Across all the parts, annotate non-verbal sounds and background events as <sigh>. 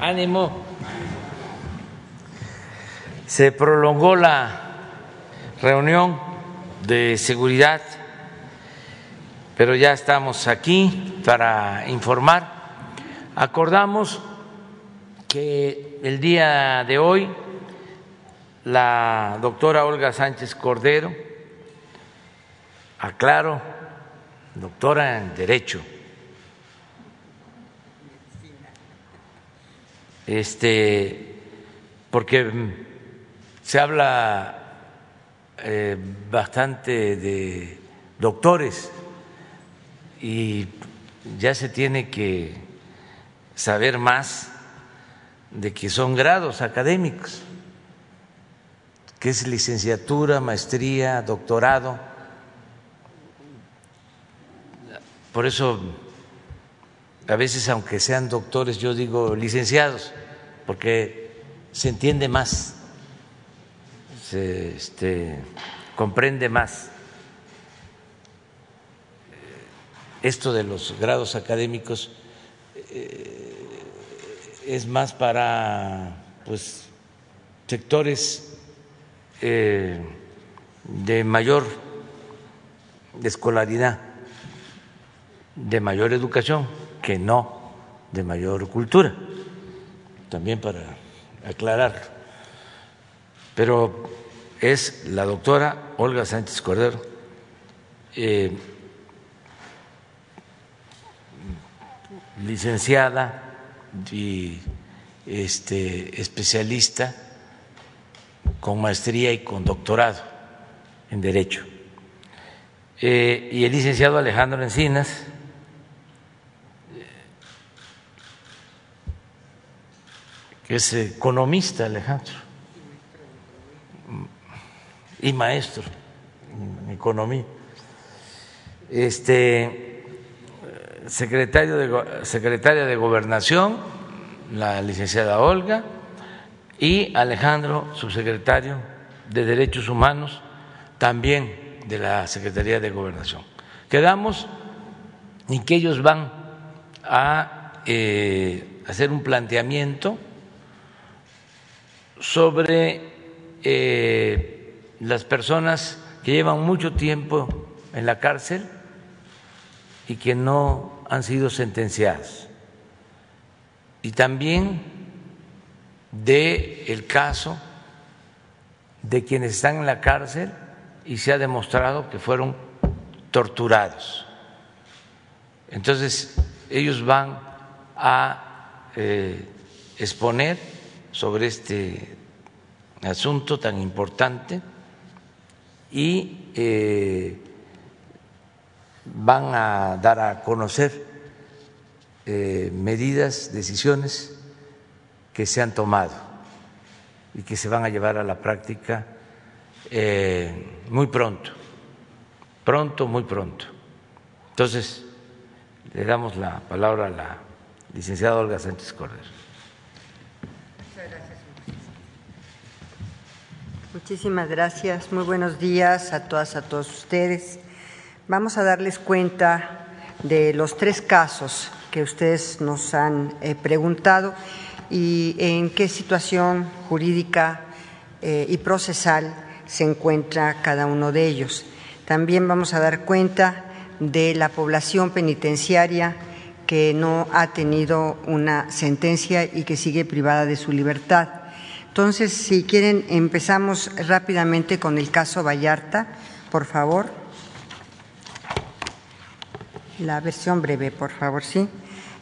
ánimo. Se prolongó la reunión de seguridad, pero ya estamos aquí para informar. Acordamos que el día de hoy la doctora Olga Sánchez Cordero, aclaro, doctora en Derecho, este, porque se habla eh, bastante de doctores y ya se tiene que saber más de que son grados académicos, que es licenciatura, maestría, doctorado. Por eso, a veces, aunque sean doctores, yo digo licenciados, porque se entiende más, se este, comprende más esto de los grados académicos. Eh, es más para pues sectores eh, de mayor escolaridad, de mayor educación, que no de mayor cultura, también para aclarar. Pero es la doctora Olga Sánchez Cordero, eh, licenciada y este, especialista con maestría y con doctorado en Derecho. Eh, y el licenciado Alejandro Encinas, que es economista, Alejandro, y maestro en economía. Este secretario de, secretaria de Gobernación, la licenciada Olga, y Alejandro, subsecretario de Derechos Humanos, también de la Secretaría de Gobernación. Quedamos en que ellos van a eh, hacer un planteamiento sobre eh, las personas que llevan mucho tiempo en la cárcel y que no han sido sentenciadas. Y también de el caso de quienes están en la cárcel y se ha demostrado que fueron torturados. Entonces, ellos van a eh, exponer sobre este asunto tan importante y eh, van a dar a conocer eh, medidas, decisiones que se han tomado y que se van a llevar a la práctica eh, muy pronto, pronto, muy pronto. Entonces, le damos la palabra a la licenciada Olga Sánchez Cordero. Muchísimas gracias. Muy buenos días a todas, a todos ustedes. Vamos a darles cuenta de los tres casos que ustedes nos han eh, preguntado y en qué situación jurídica eh, y procesal se encuentra cada uno de ellos. También vamos a dar cuenta de la población penitenciaria que no ha tenido una sentencia y que sigue privada de su libertad. Entonces, si quieren, empezamos rápidamente con el caso Vallarta, por favor. La versión breve, por favor, sí.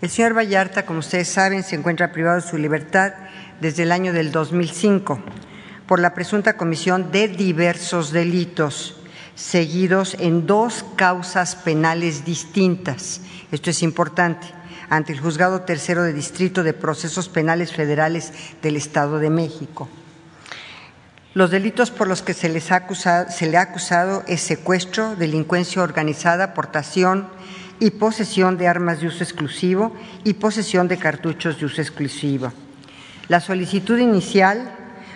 El señor Vallarta, como ustedes saben, se encuentra privado de su libertad desde el año del 2005 por la presunta comisión de diversos delitos seguidos en dos causas penales distintas. Esto es importante ante el Juzgado Tercero de Distrito de Procesos Penales Federales del Estado de México. Los delitos por los que se, le ha acusado es secuestro, delincuencia organizada, aportación, y posesión de armas de uso exclusivo y posesión de cartuchos de uso exclusivo. La solicitud inicial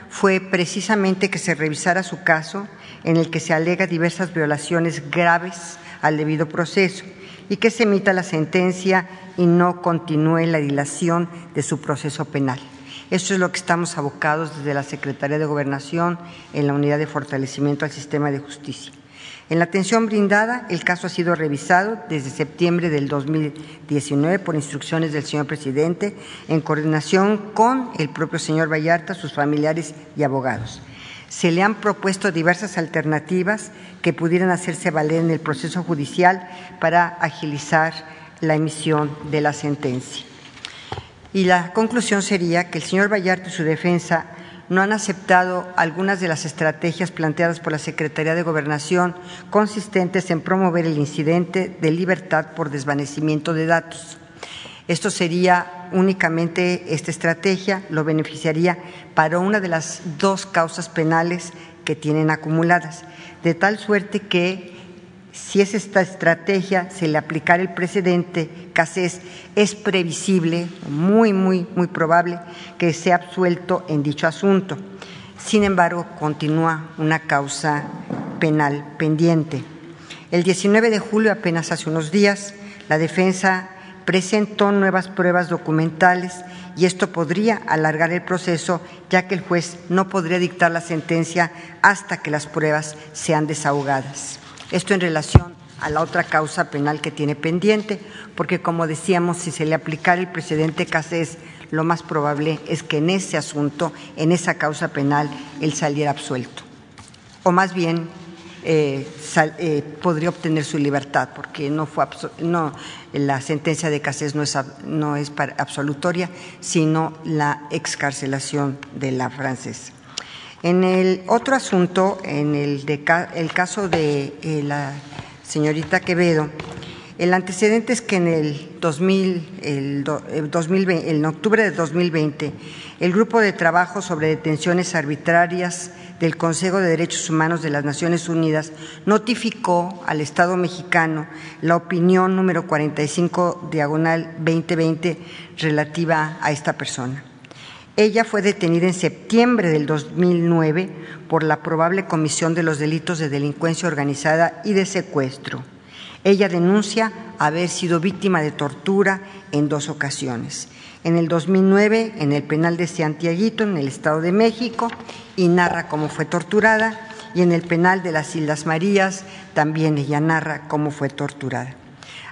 fue precisamente que se revisara su caso en el que se alega diversas violaciones graves al debido proceso y que se emita la sentencia y no continúe la dilación de su proceso penal. Esto es lo que estamos abocados desde la Secretaría de Gobernación en la Unidad de Fortalecimiento al Sistema de Justicia. En la atención brindada, el caso ha sido revisado desde septiembre del 2019 por instrucciones del señor presidente en coordinación con el propio señor Vallarta, sus familiares y abogados. Se le han propuesto diversas alternativas que pudieran hacerse valer en el proceso judicial para agilizar la emisión de la sentencia. Y la conclusión sería que el señor Vallarta y su defensa no han aceptado algunas de las estrategias planteadas por la Secretaría de Gobernación consistentes en promover el incidente de libertad por desvanecimiento de datos. Esto sería únicamente esta estrategia, lo beneficiaría para una de las dos causas penales que tienen acumuladas, de tal suerte que si es esta estrategia, se le aplicara el precedente CACES, es previsible, muy, muy, muy probable que sea absuelto en dicho asunto. Sin embargo, continúa una causa penal pendiente. El 19 de julio, apenas hace unos días, la defensa presentó nuevas pruebas documentales y esto podría alargar el proceso, ya que el juez no podría dictar la sentencia hasta que las pruebas sean desahogadas. Esto en relación a la otra causa penal que tiene pendiente, porque como decíamos, si se le aplicara el precedente CACES, lo más probable es que en ese asunto, en esa causa penal, él saliera absuelto. O más bien, eh, eh, podría obtener su libertad, porque no fue no, la sentencia de Casés no es, no es absolutoria, sino la excarcelación de la francesa. En el otro asunto, en el, el caso de eh, la señorita Quevedo, el antecedente es que en el 2000, el, en octubre de 2020, el Grupo de Trabajo sobre Detenciones Arbitrarias del Consejo de Derechos Humanos de las Naciones Unidas notificó al Estado mexicano la opinión número 45 diagonal 2020 relativa a esta persona. Ella fue detenida en septiembre del 2009 por la probable comisión de los delitos de delincuencia organizada y de secuestro. Ella denuncia haber sido víctima de tortura en dos ocasiones. En el 2009 en el penal de Santiaguito, en el Estado de México, y narra cómo fue torturada, y en el penal de las Islas Marías también ella narra cómo fue torturada.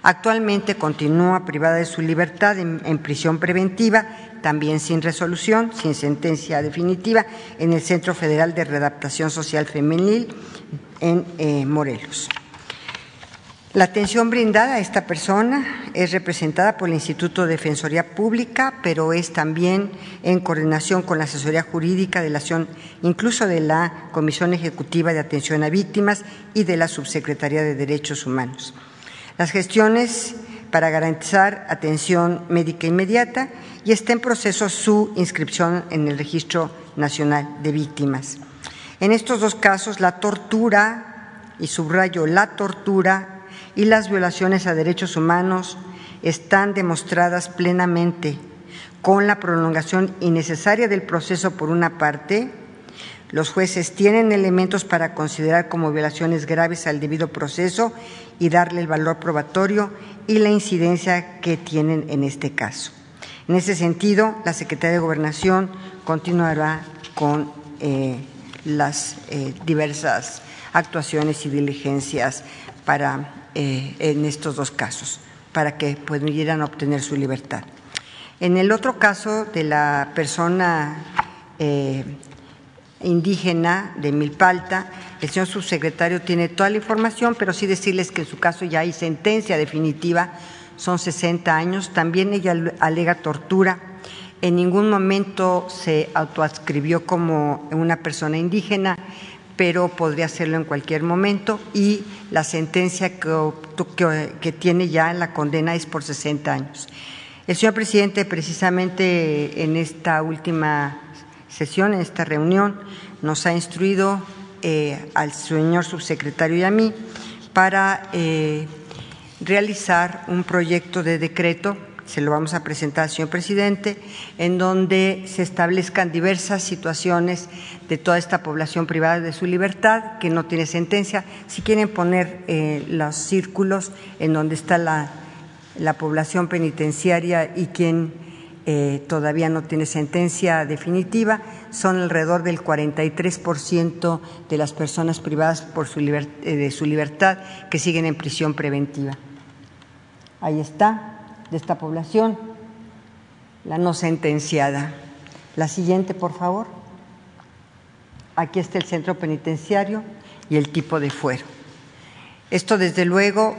Actualmente continúa privada de su libertad en, prisión preventiva, también sin resolución, sin sentencia definitiva, en el Centro Federal de Readaptación Social Femenil en eh, Morelos. La atención brindada a esta persona es representada por el Instituto de Defensoría Pública, pero es también en coordinación con la asesoría jurídica de la incluso de la Comisión Ejecutiva de Atención a Víctimas y de la Subsecretaría de Derechos Humanos. Las gestiones para garantizar atención médica inmediata y está en proceso su inscripción en el Registro Nacional de Víctimas. En estos dos casos, la tortura, y subrayo la tortura, y las violaciones a derechos humanos están demostradas plenamente con la prolongación innecesaria del proceso por una parte los jueces tienen elementos para considerar como violaciones graves al debido proceso y darle el valor probatorio y la incidencia que tienen en este caso. En ese sentido, la Secretaría de Gobernación continuará con eh, las eh, diversas actuaciones y diligencias para, eh, en estos dos casos, para que pudieran obtener su libertad. En el otro caso de la persona indígena de Milpalta. El señor subsecretario tiene toda la información, pero sí decirles que en su caso ya hay sentencia definitiva, son 60 años. También ella alega tortura. En ningún momento se autoadscribió como una persona indígena, pero podría hacerlo en cualquier momento. Y la sentencia que, que tiene ya la condena es por 60 años. El señor presidente, precisamente en esta última sesión, en esta reunión, nos ha instruido eh, al señor subsecretario y a mí para eh, realizar un proyecto de decreto, se lo vamos a presentar al señor presidente, en donde se establezcan diversas situaciones de toda esta población privada de su libertad, que no tiene sentencia. Si quieren poner eh, los círculos en donde está la la población penitenciaria y quien eh, todavía no tiene sentencia definitiva, son alrededor del 43% de las personas privadas por su eh, de su libertad que siguen en prisión preventiva. Ahí está, de esta población, la no sentenciada. La siguiente, por favor. Aquí está el centro penitenciario y el tipo de fuero. Esto, desde luego,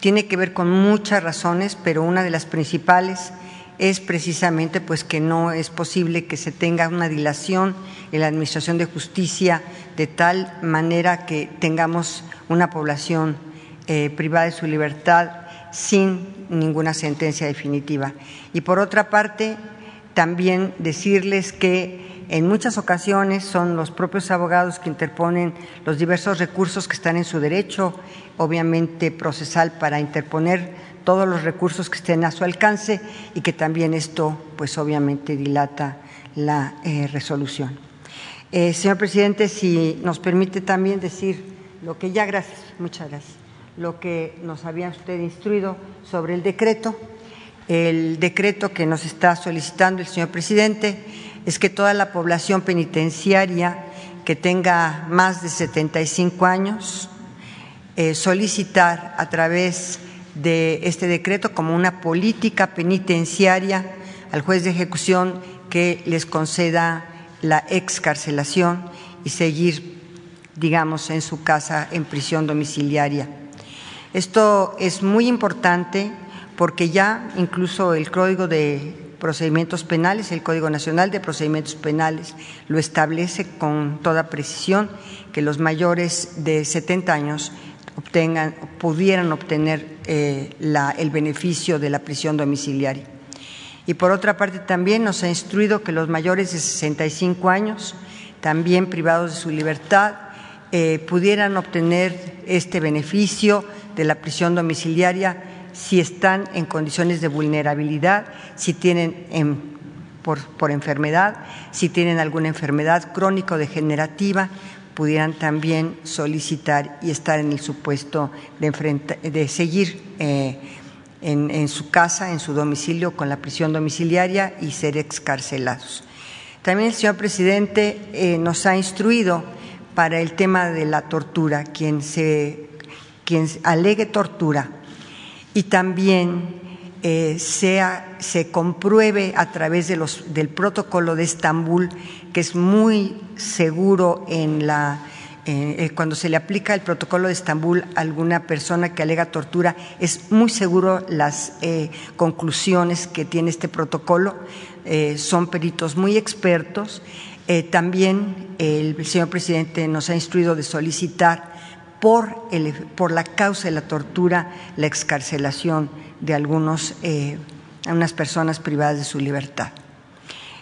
tiene que ver con muchas razones, pero una de las principales es precisamente pues que no es posible que se tenga una dilación en la administración de justicia de tal manera que tengamos una población eh, privada de su libertad sin ninguna sentencia definitiva. Y por otra parte, también decirles que en muchas ocasiones son los propios abogados que interponen los diversos recursos que están en su derecho, obviamente procesal, para interponer todos los recursos que estén a su alcance y que también esto, pues obviamente, dilata la eh, resolución. Eh, señor presidente, si nos permite también decir lo que ya, gracias, muchas gracias, lo que nos había usted instruido sobre el decreto, el decreto que nos está solicitando el señor presidente es que toda la población penitenciaria que tenga más de 75 años eh, solicitar a través de este decreto como una política penitenciaria al juez de ejecución que les conceda la excarcelación y seguir, digamos, en su casa en prisión domiciliaria. Esto es muy importante porque ya incluso el Código de procedimientos penales, el Código Nacional de Procedimientos Penales lo establece con toda precisión que los mayores de 70 años pudieran obtener eh, el beneficio de la prisión domiciliaria. Y por otra parte también nos ha instruido que los mayores de 65 años, también privados de su libertad, eh, pudieran obtener este beneficio de la prisión domiciliaria si están en condiciones de vulnerabilidad, si tienen por, enfermedad, si tienen alguna enfermedad crónico-degenerativa, pudieran también solicitar y estar en el supuesto de, seguir eh, en, su casa, en su domicilio, con la prisión domiciliaria y ser excarcelados. También el señor presidente eh, nos ha instruido para el tema de la tortura, quien, se, quien alegue tortura y también eh, sea, se compruebe a través de los, del protocolo de Estambul, que es muy seguro en la, eh, eh, cuando se le aplica el protocolo de Estambul a alguna persona que alega tortura, es muy seguro las conclusiones que tiene este protocolo. son peritos muy expertos. también el señor presidente nos ha instruido de solicitar por, el, por la causa de la tortura, la excarcelación de algunos, eh, unas personas privadas de su libertad.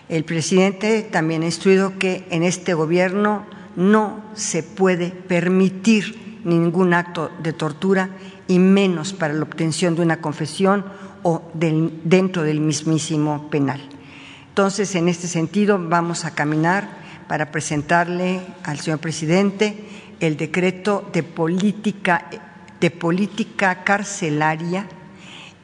El presidente también ha instruido que en este gobierno no se puede permitir ningún acto de tortura y menos para la obtención de una confesión o dentro del mismísimo penal. Entonces, en este sentido, vamos a caminar para presentarle al señor presidente el decreto de política, de política carcelaria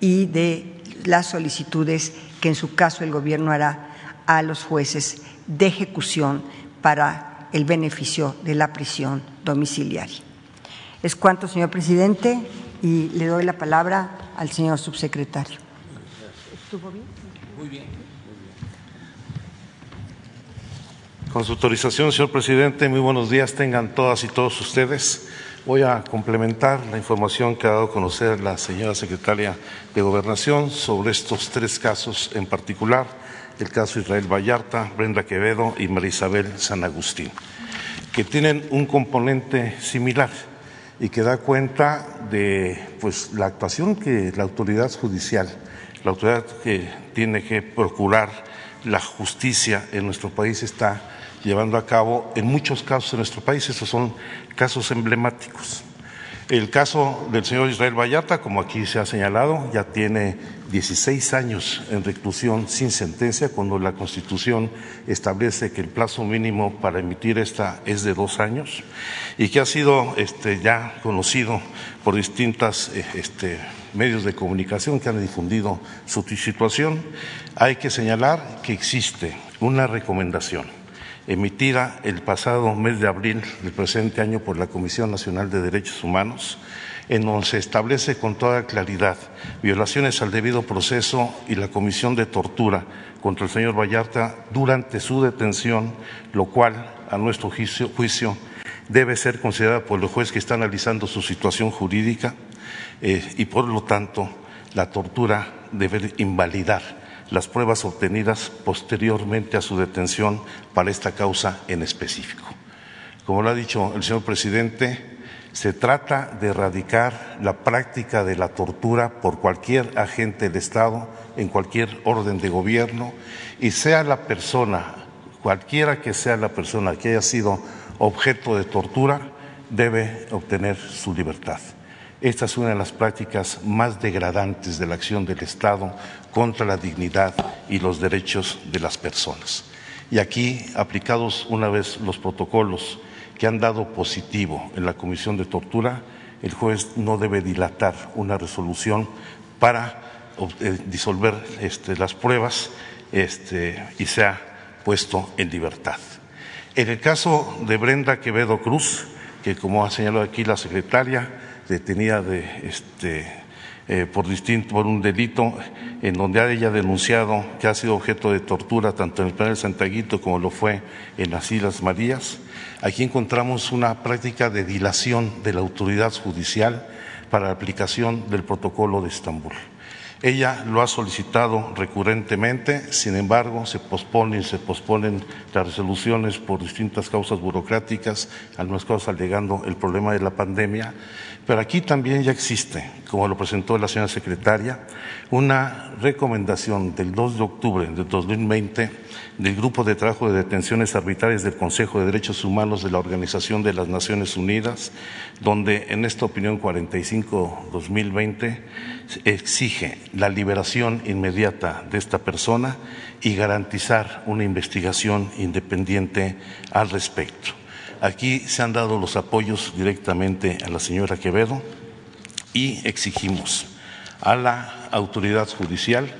y de las solicitudes que en su caso el Gobierno hará a los jueces de ejecución para el beneficio de la prisión domiciliaria. Es cuanto, señor presidente, y le doy la palabra al señor subsecretario. ¿Estuvo bien? Muy bien. Con su autorización, señor presidente, muy buenos días tengan todas y todos ustedes. Voy a complementar la información que ha dado a conocer la señora secretaria de Gobernación sobre estos tres casos en particular, el caso Israel Vallarta, Brenda Quevedo y Marisabel San Agustín, que tienen un componente similar y que da cuenta de pues, la actuación que la autoridad judicial, la autoridad que tiene que procurar la justicia en nuestro país está llevando a cabo en muchos casos en nuestro país. Estos son casos emblemáticos. El caso del señor Israel Vallarta, como aquí se ha señalado, ya tiene 16 años en reclusión sin sentencia, cuando la Constitución establece que el plazo mínimo para emitir esta es de dos años y que ha sido este, ya conocido por distintos eh, este, medios de comunicación que han difundido su situación. Hay que señalar que existe una recomendación emitida el pasado mes de abril del presente año por la Comisión Nacional de Derechos Humanos, en donde se establece con toda claridad violaciones al debido proceso y la comisión de tortura contra el señor Vallarta durante su detención, lo cual, a nuestro juicio, debe ser considerada por el juez que está analizando su situación jurídica eh, y, por lo tanto, la tortura debe invalidar las pruebas obtenidas posteriormente a su detención para esta causa en específico. Como lo ha dicho el señor presidente, se trata de erradicar la práctica de la tortura por cualquier agente del Estado en cualquier orden de gobierno y sea la persona, cualquiera que sea la persona que haya sido objeto de tortura, debe obtener su libertad. Esta es una de las prácticas más degradantes de la acción del Estado contra la dignidad y los derechos de las personas. Y aquí, aplicados una vez los protocolos que han dado positivo en la Comisión de Tortura, el juez no debe dilatar una resolución para eh, disolver este, las pruebas este, y sea puesto en libertad. En el caso de Brenda Quevedo Cruz, que como ha señalado aquí la secretaria, detenida de, este, eh, por, distinto, por un delito en donde ha ella denunciado que ha sido objeto de tortura tanto en el penal de Santaguito como lo fue en las Islas Marías. Aquí encontramos una práctica de dilación de la autoridad judicial para la aplicación del protocolo de Estambul. Ella lo ha solicitado recurrentemente, sin embargo, se posponen se posponen las resoluciones por distintas causas burocráticas, algunas cosas alegando el problema de la pandemia. Pero aquí también ya existe, como lo presentó la señora secretaria, una recomendación del 2 de octubre de 2020 del Grupo de Trabajo de Detenciones Arbitrarias del Consejo de Derechos Humanos de la Organización de las Naciones Unidas, donde en esta opinión 45-2020 exige la liberación inmediata de esta persona y garantizar una investigación independiente al respecto. Aquí se han dado los apoyos directamente a la señora Quevedo y exigimos a la autoridad judicial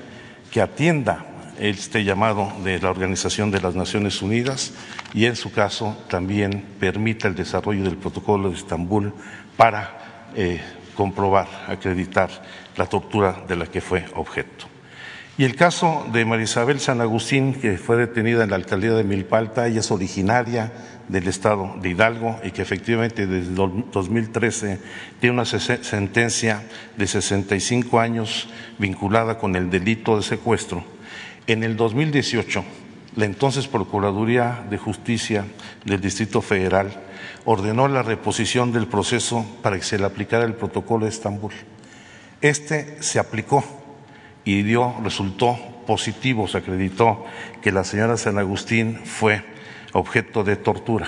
que atienda este llamado de la Organización de las Naciones Unidas y en su caso también permita el desarrollo del protocolo de Estambul para eh, comprobar, acreditar la tortura de la que fue objeto. Y el caso de María Isabel San Agustín, que fue detenida en la alcaldía de Milpalta, ella es originaria del estado de Hidalgo y que efectivamente desde 2013 tiene una sentencia de 65 años vinculada con el delito de secuestro. En el 2018, la entonces Procuraduría de Justicia del Distrito Federal ordenó la reposición del proceso para que se le aplicara el protocolo de Estambul. Este se aplicó y dio, resultó positivo, se acreditó que la señora San Agustín fue objeto de tortura.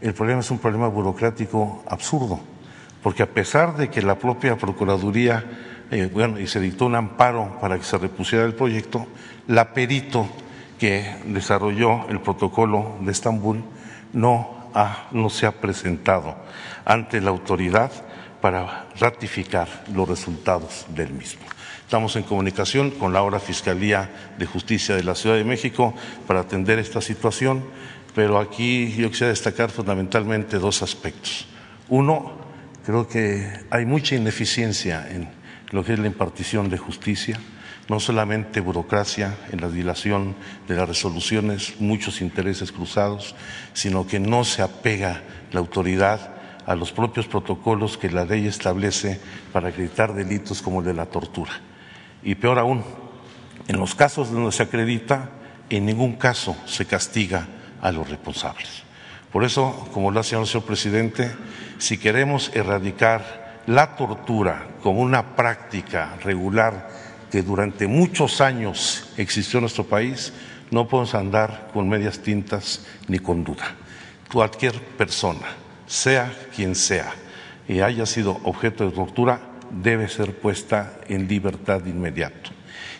El problema es un problema burocrático absurdo, porque a pesar de que la propia Procuraduría, eh, bueno, y se dictó un amparo para que se repusiera el proyecto, la perito que desarrolló el protocolo de Estambul no, no se ha presentado ante la autoridad para ratificar los resultados del mismo. Estamos en comunicación con la Fiscalía de Justicia de la Ciudad de México para atender esta situación pero aquí yo quisiera destacar fundamentalmente dos aspectos. Uno, creo que hay mucha ineficiencia en lo que es la impartición de justicia, no solamente burocracia en la dilación de las resoluciones, muchos intereses cruzados, sino que no se apega la autoridad a los propios protocolos que la ley establece para acreditar delitos como el de la tortura. Y peor aún, en los casos donde se acredita, en ningún caso se castiga a los responsables. Por eso, como lo ha el señor presidente, si queremos erradicar la tortura como una práctica regular que durante muchos años existió en nuestro país, no podemos andar con medias tintas ni con duda. Cualquier persona, sea quien sea, y haya sido objeto de tortura debe ser puesta en libertad de inmediato.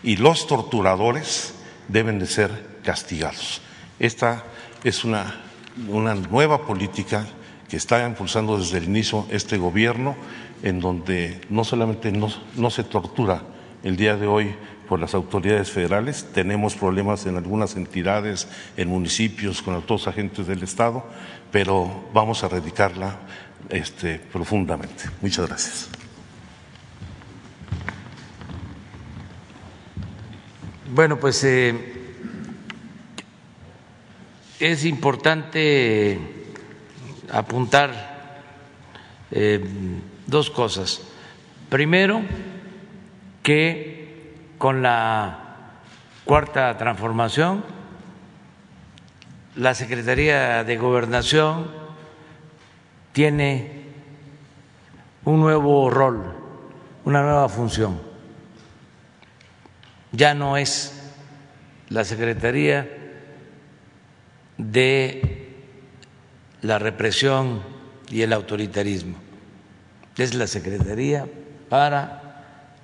Y los torturadores deben de ser castigados. Esta es una, una nueva política que está impulsando desde el inicio este gobierno, en donde no solamente no, no se tortura el día de hoy por las autoridades federales, tenemos problemas en algunas entidades, en municipios, con otros agentes del Estado, pero vamos a erradicarla este, profundamente. Muchas gracias. Bueno, pues eh, es importante apuntar eh, dos cosas. Primero, que con la cuarta transformación, la Secretaría de Gobernación tiene un nuevo rol, una nueva función. Ya no es la Secretaría de la represión y el autoritarismo, es la Secretaría para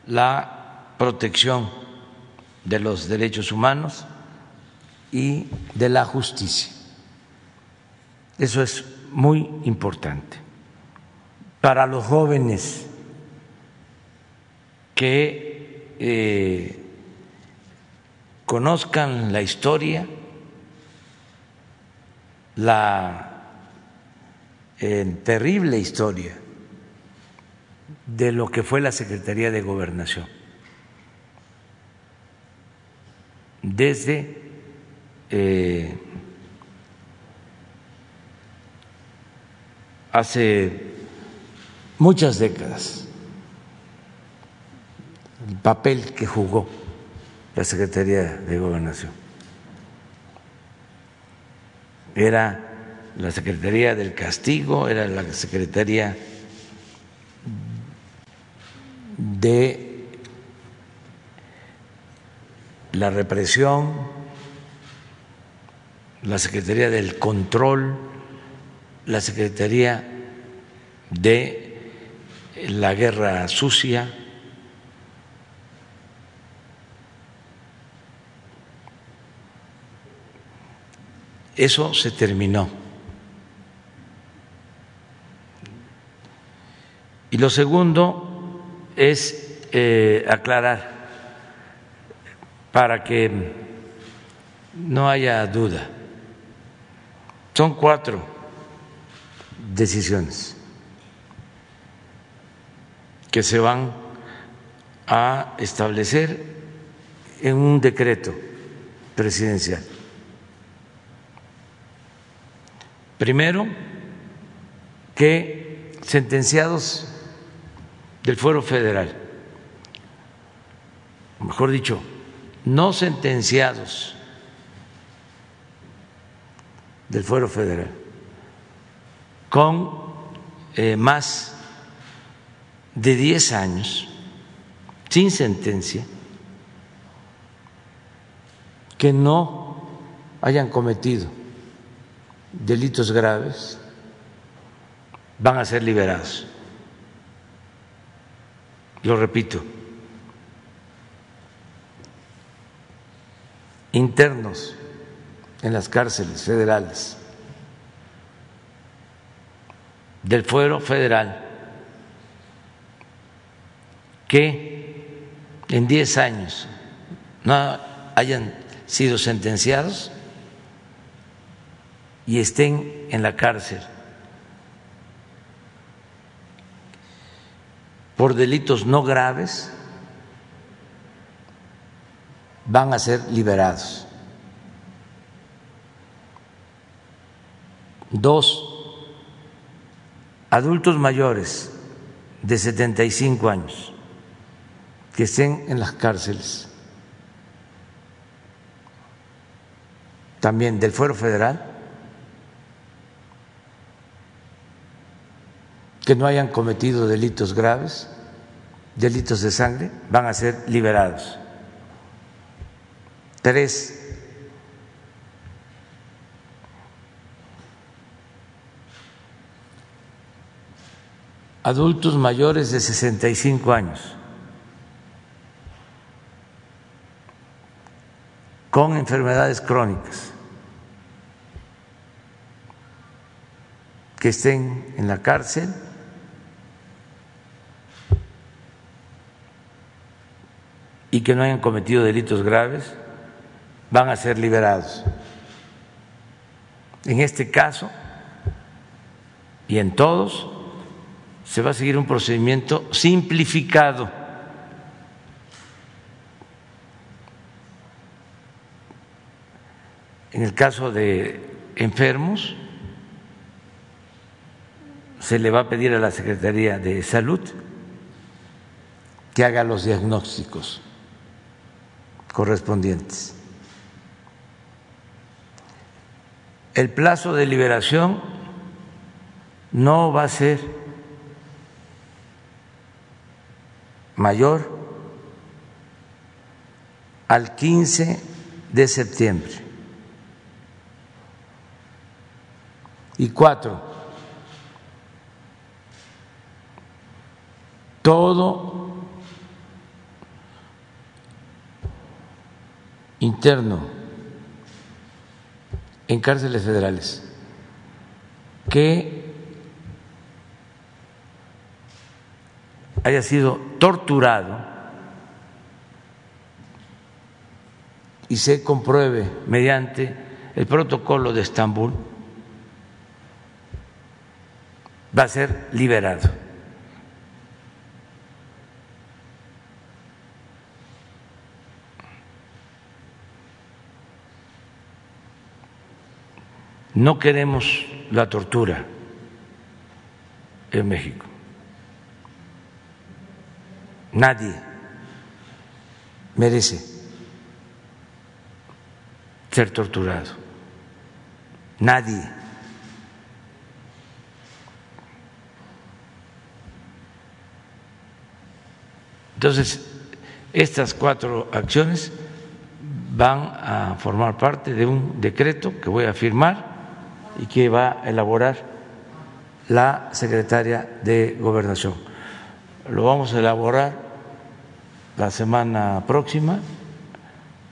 la protección de los derechos humanos y de la justicia. Eso es muy importante. Para los jóvenes que eh, conozcan la historia, la eh, terrible historia de lo que fue la Secretaría de Gobernación. Desde eh, hace muchas décadas el papel que jugó la Secretaría de Gobernación. Era la Secretaría del Castigo, era la Secretaría de la represión, la Secretaría del Control, la Secretaría de la Guerra Sucia, Eso se terminó. Y lo segundo es eh, aclarar para que no haya duda. Son cuatro decisiones que se van a establecer en un decreto presidencial. Primero, que sentenciados del fuero federal, mejor dicho, no sentenciados del fuero federal, con eh, más de 10 años, sin sentencia, que no hayan cometido delitos graves van a ser liberados. Lo repito, internos en las cárceles federales del fuero federal que en 10 años no hayan sido sentenciados y estén en la cárcel por delitos no graves van a ser liberados. Dos, adultos mayores de 75 años que estén en las cárceles, también del fuero federal, que no hayan cometido delitos graves, delitos de sangre, van a ser liberados. Tres, adultos mayores de 65 años. Con enfermedades crónicas. Que estén en la cárcel. Y que no hayan cometido delitos graves van a ser liberados. En este caso y en todos se va a seguir un procedimiento simplificado. En el caso de enfermos, se le va a pedir a la Secretaría de Salud que haga los diagnósticos correspondientes. El plazo de liberación no va a ser mayor al 15 de septiembre. Y cuatro, todo interno en cárceles federales que haya sido torturado y se compruebe mediante el protocolo de Estambul, va a ser liberado. No queremos la tortura en México. Nadie merece ser torturado. Nadie. Entonces, estas cuatro acciones van a formar parte de un decreto que voy a firmar y que va a elaborar la secretaria de Gobernación. Lo vamos a elaborar la semana próxima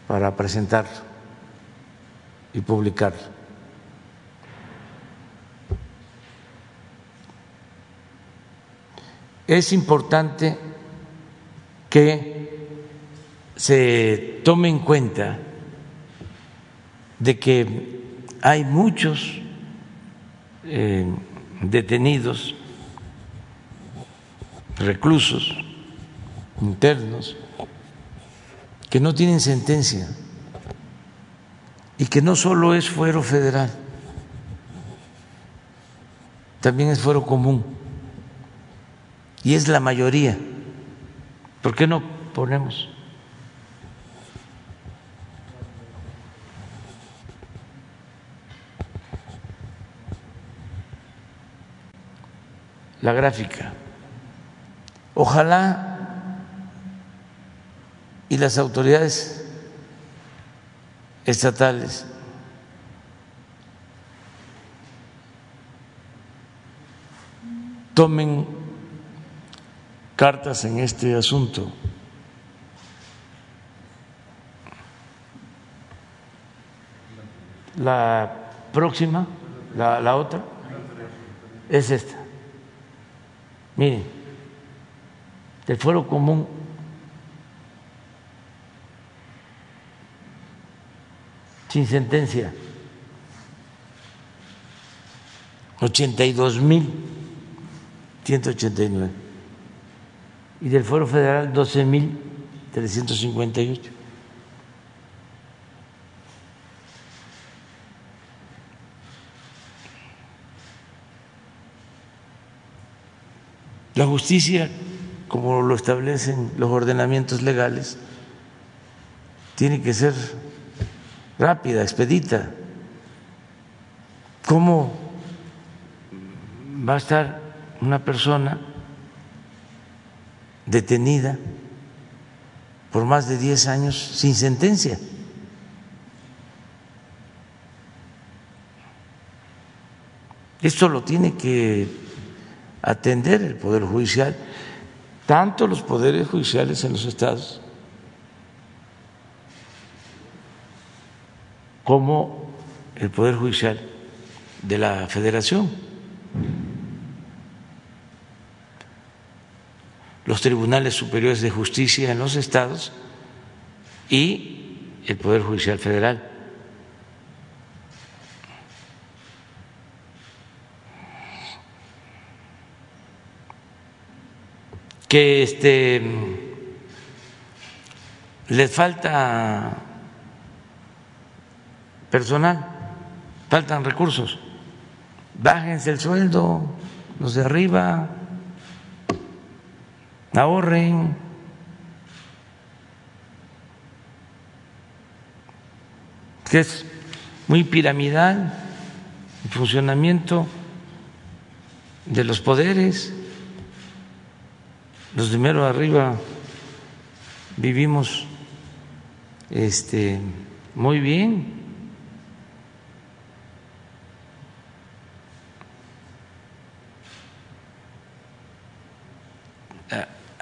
para presentarlo y publicarlo. Es importante que se tome en cuenta de que hay muchos eh, detenidos, reclusos internos, que no tienen sentencia y que no solo es fuero federal, también es fuero común y es la mayoría. ¿Por qué no ponemos? La gráfica. Ojalá y las autoridades estatales tomen cartas en este asunto. La próxima, la, la otra, es esta. Miren, del fuero común. Sin sentencia, 82 mil 189 y del fuero federal 12 mil 358. La justicia, como lo establecen los ordenamientos legales, tiene que ser rápida, expedita. ¿Cómo va a estar una persona detenida por más de 10 años sin sentencia? Esto lo tiene que atender el Poder Judicial, tanto los poderes judiciales en los estados como el Poder Judicial de la Federación. los tribunales superiores de justicia en los estados y el Poder Judicial Federal. Que este les falta personal, faltan recursos. Bájense el sueldo, los de arriba ahorren. que es muy piramidal el funcionamiento de los poderes. Los primeros arriba vivimos este, muy bien.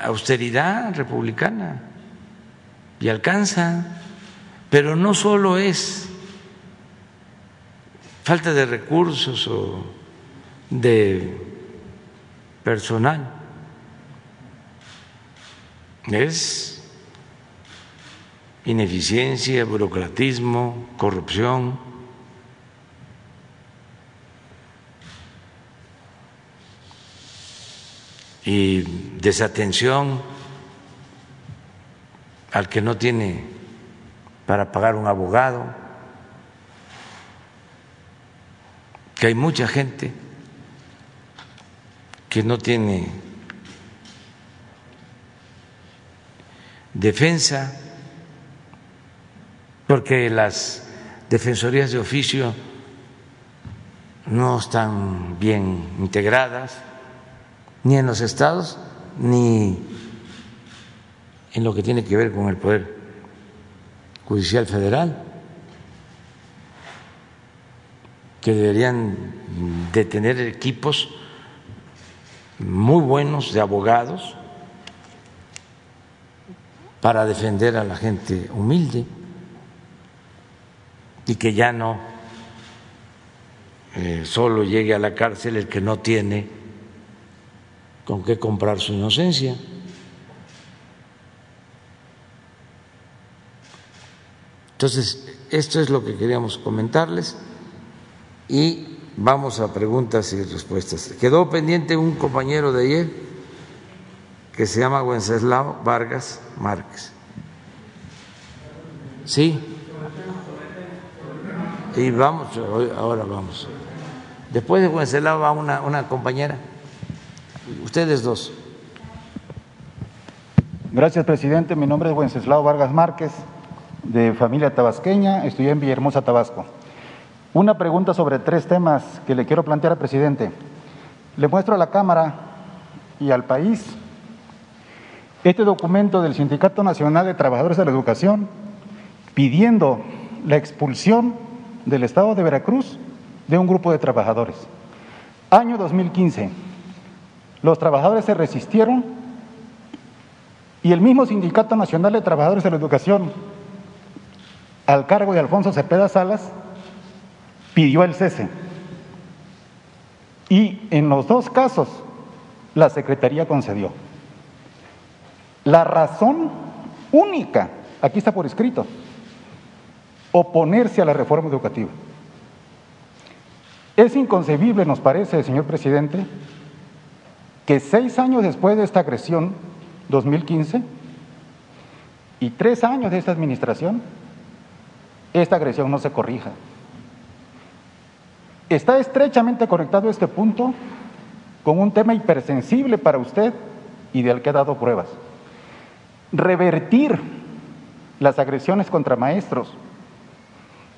austeridad republicana y alcanza, pero no solo es falta de recursos o de personal, es ineficiencia, burocratismo, corrupción. y desatención al que no tiene para pagar un abogado, que hay mucha gente que no tiene defensa, porque las defensorías de oficio no están bien integradas ni en los estados ni en lo que tiene que ver con el Poder Judicial Federal, que deberían de tener equipos muy buenos de abogados para defender a la gente humilde y que ya no eh, solo llegue a la cárcel el que no tiene con qué comprar su inocencia. Entonces, esto es lo que queríamos comentarles y vamos a preguntas y respuestas. Quedó pendiente un compañero de ayer que se llama Wenceslao Vargas Márquez. Sí. Y vamos, ahora vamos. Después de Wenceslao va una, una compañera. Ustedes dos. Gracias, presidente. Mi nombre es Wenceslao Vargas Márquez, de familia tabasqueña. Estudié en Villahermosa, Tabasco. Una pregunta sobre tres temas que le quiero plantear al presidente. Le muestro a la Cámara y al país este documento del Sindicato Nacional de Trabajadores de la Educación pidiendo la expulsión del Estado de Veracruz de un grupo de trabajadores. Año 2015. Los trabajadores se resistieron y el mismo Sindicato Nacional de Trabajadores de la Educación, al cargo de Alfonso Cepeda Salas, pidió el cese. Y en los dos casos, la Secretaría concedió. La razón única, aquí está por escrito, oponerse a la reforma educativa. Es inconcebible, nos parece, señor presidente, que seis años después de esta agresión, 2015, y tres años de esta administración, esta agresión no se corrija. Está estrechamente conectado este punto con un tema hipersensible para usted y del que ha dado pruebas. Revertir las agresiones contra maestros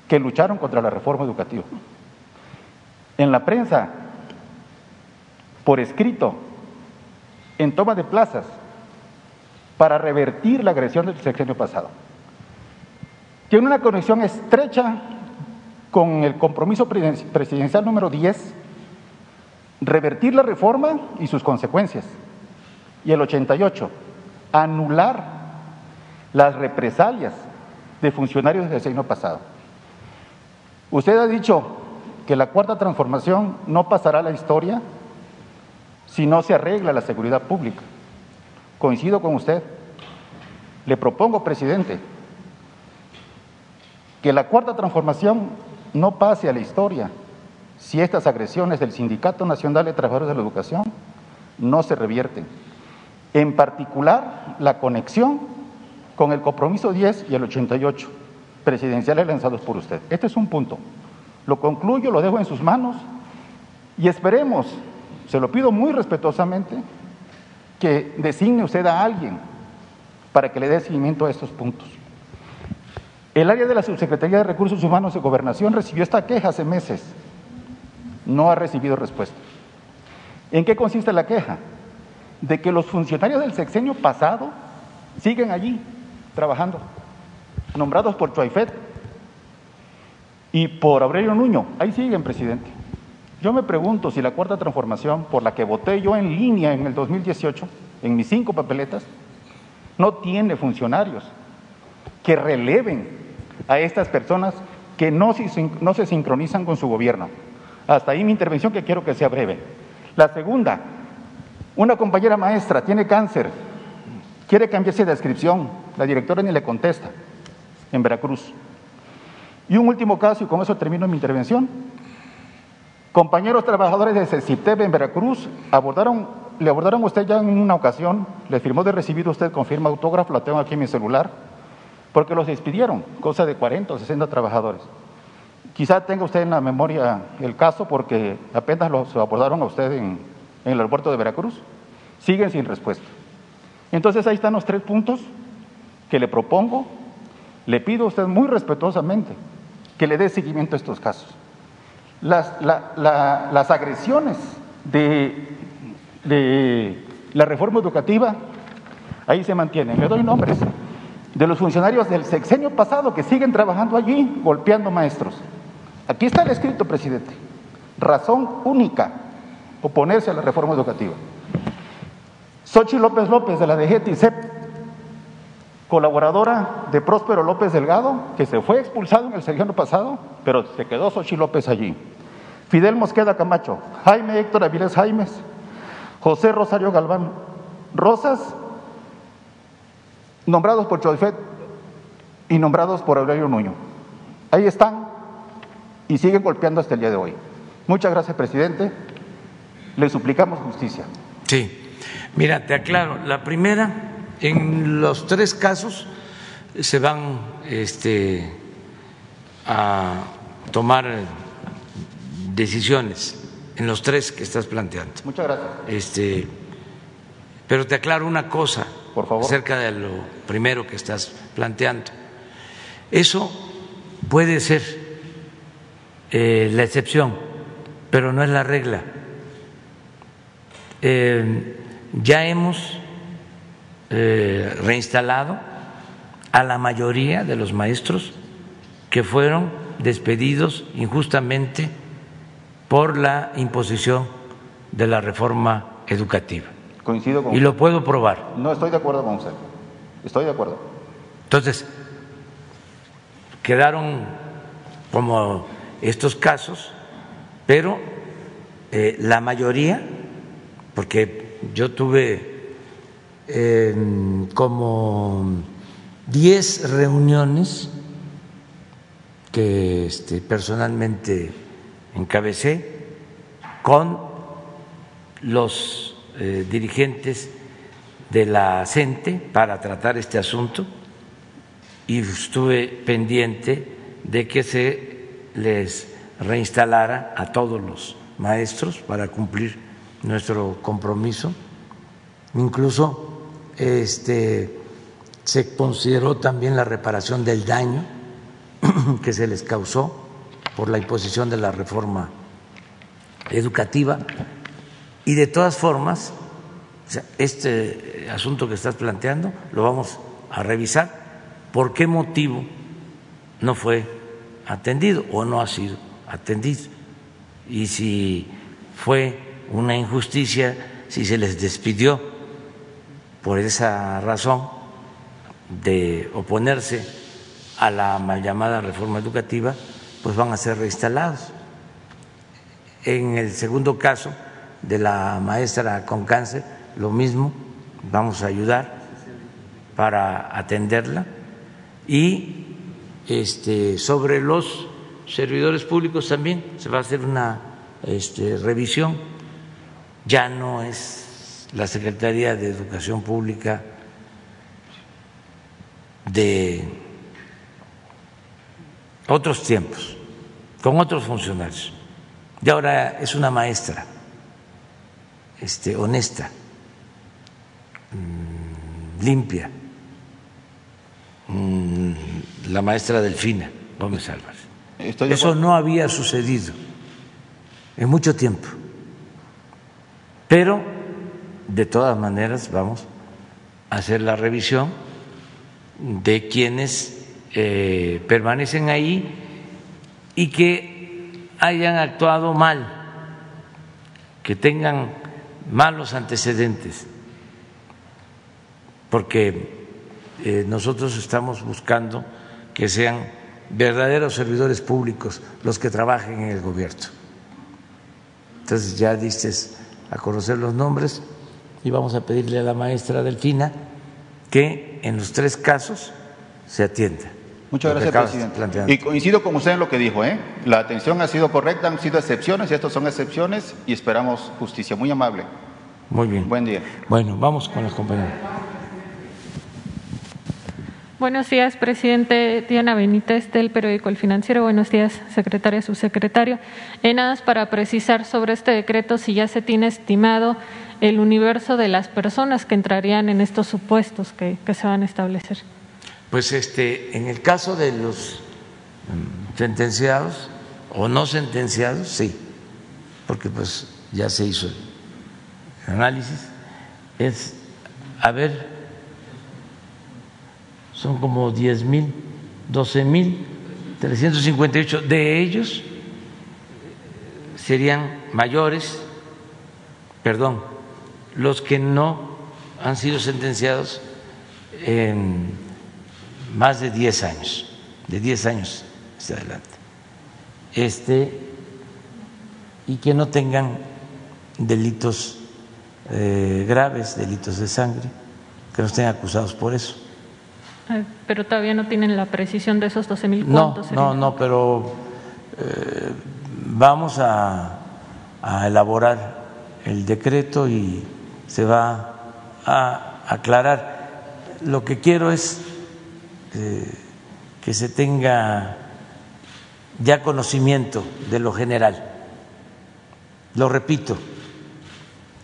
que lucharon contra la reforma educativa. En la prensa, por escrito, en toma de plazas para revertir la agresión del sexenio pasado. Tiene una conexión estrecha con el compromiso presidencial número 10 revertir la reforma y sus consecuencias. Y el 88, anular las represalias de funcionarios del siglo pasado. Usted ha dicho que la cuarta transformación no pasará a la historia si no se arregla la seguridad pública. Coincido con usted. Le propongo, presidente, que la cuarta transformación no pase a la historia si estas agresiones del Sindicato Nacional de Trabajadores de la Educación no se revierten. En particular, la conexión con el compromiso 10 y el 88, presidenciales lanzados por usted. Este es un punto. Lo concluyo, lo dejo en sus manos y esperemos, se lo pido muy respetuosamente, que designe usted a alguien para que le dé seguimiento a estos puntos. El área de la Subsecretaría de Recursos Humanos y Gobernación recibió esta queja hace meses. No ha recibido respuesta. ¿En qué consiste la queja? De que los funcionarios del sexenio pasado siguen allí trabajando, nombrados por Chuaifet y por Aurelio Nuño. Ahí siguen, presidente. Yo me pregunto si la cuarta transformación, por la que voté yo en línea en el 2018, en mis cinco papeletas, no tiene funcionarios que releven a estas personas que no, no se sincronizan con su gobierno. Hasta ahí mi intervención que quiero que sea breve. La segunda, una compañera maestra tiene cáncer, quiere cambiarse de adscripción, la directora ni le contesta, en Veracruz. Y un último caso, y con eso termino mi intervención. Compañeros trabajadores de CECITEB en Veracruz abordaron, le abordaron usted ya en una ocasión, le firmó de recibido usted con firma autógrafo, la tengo aquí en mi celular, porque los despidieron, cosa de 40 o 60 trabajadores. Quizá tenga usted en la memoria el caso porque apenas los abordaron a usted en, el aeropuerto de Veracruz. Siguen sin respuesta. Entonces ahí están los tres puntos que le propongo. Le pido a usted muy respetuosamente que le dé seguimiento a estos casos. Las, las agresiones de, de la reforma educativa ahí se mantienen. Le doy nombres de los funcionarios del sexenio pasado que siguen trabajando allí golpeando maestros. Aquí está el escrito, presidente. Razón única, oponerse a la reforma educativa. Xochitl López López de la DGTICEP, colaboradora de Próspero López Delgado, que se fue expulsado en el sexenio pasado, pero se quedó Xochitl López allí. Fidel Mosqueda Camacho, Jaime Héctor Avilés Jaimes, José Rosario Galván Rosas nombrados por Cholfet y nombrados por Aurelio Nuño. Ahí están y siguen golpeando hasta el día de hoy. Muchas gracias, presidente. Le suplicamos justicia. Sí. Mira, te aclaro. La primera, en los tres casos se van este, a tomar decisiones en los tres que estás planteando. Muchas gracias. Este, pero te aclaro una cosa por favor. acerca de lo primero que estás planteando. Eso puede ser eh, la excepción, pero no es la regla. Eh, ya hemos eh, reinstalado a la mayoría de los maestros que fueron despedidos injustamente por la imposición de la reforma educativa. Coincido con Y lo puedo probar. No estoy de acuerdo con usted. Estoy de acuerdo. Entonces, quedaron como estos casos, pero eh, la mayoría, porque yo tuve eh, como 10 reuniones que este, personalmente encabecé con los eh, dirigentes de la CENTE para tratar este asunto y estuve pendiente de que se les reinstalara a todos los maestros para cumplir nuestro compromiso. Incluso este, se consideró también la reparación del daño <clears throat> que se les causó por la imposición de la reforma educativa y de todas formas, este asunto que estás planteando lo vamos a revisar. ¿Por qué motivo no fue atendido o no ha sido atendido? Y si fue una injusticia si se les despidió por esa razón de oponerse a la mal llamada reforma educativa, pues van a ser reinstalados. En el segundo caso de la maestra con cáncer, lo mismo, vamos a ayudar para atenderla y este, sobre los servidores públicos también se va a hacer una este, revisión. Ya no es la Secretaría de Educación Pública de otros tiempos, con otros funcionarios. Y ahora es una maestra este, honesta, mm, limpia, mm, la maestra Delfina Gómez Álvarez. Eso no había sucedido en mucho tiempo. Pero, de todas maneras, vamos a hacer la revisión de quienes eh, permanecen ahí y que hayan actuado mal, que tengan malos antecedentes, porque eh, nosotros estamos buscando que sean verdaderos servidores públicos los que trabajen en el gobierno. Entonces ya diste a conocer los nombres y vamos a pedirle a la maestra Delfina que en los tres casos se atienda. Muchas gracias, presidente. Y coincido con usted en lo que dijo, ¿eh? La atención ha sido correcta, han sido excepciones y estas son excepciones y esperamos justicia. Muy amable. Muy bien. Buen día. Bueno, vamos con los compañeros. Buenos días, presidente Diana Benítez del periódico El Financiero. Buenos días, secretaria, subsecretario. En nada para precisar sobre este decreto si ya se tiene estimado el universo de las personas que entrarían en estos supuestos que, se van a establecer. Pues este, en el caso de los mm, sentenciados o no sentenciados, sí, porque pues ya se hizo el análisis, es a ver son como 10 mil, 12 mil 358. De ellos serían mayores, perdón, los que no han sido sentenciados en más de 10 años, de 10 años hacia adelante. Este, y que no tengan delitos eh, graves, delitos de sangre, que no estén acusados por eso. Pero todavía no tienen la precisión de esos 12 mil No, no, no, pero eh, vamos a, elaborar el decreto y se va a aclarar. Lo que quiero es eh, que se tenga ya conocimiento de lo general. Lo repito,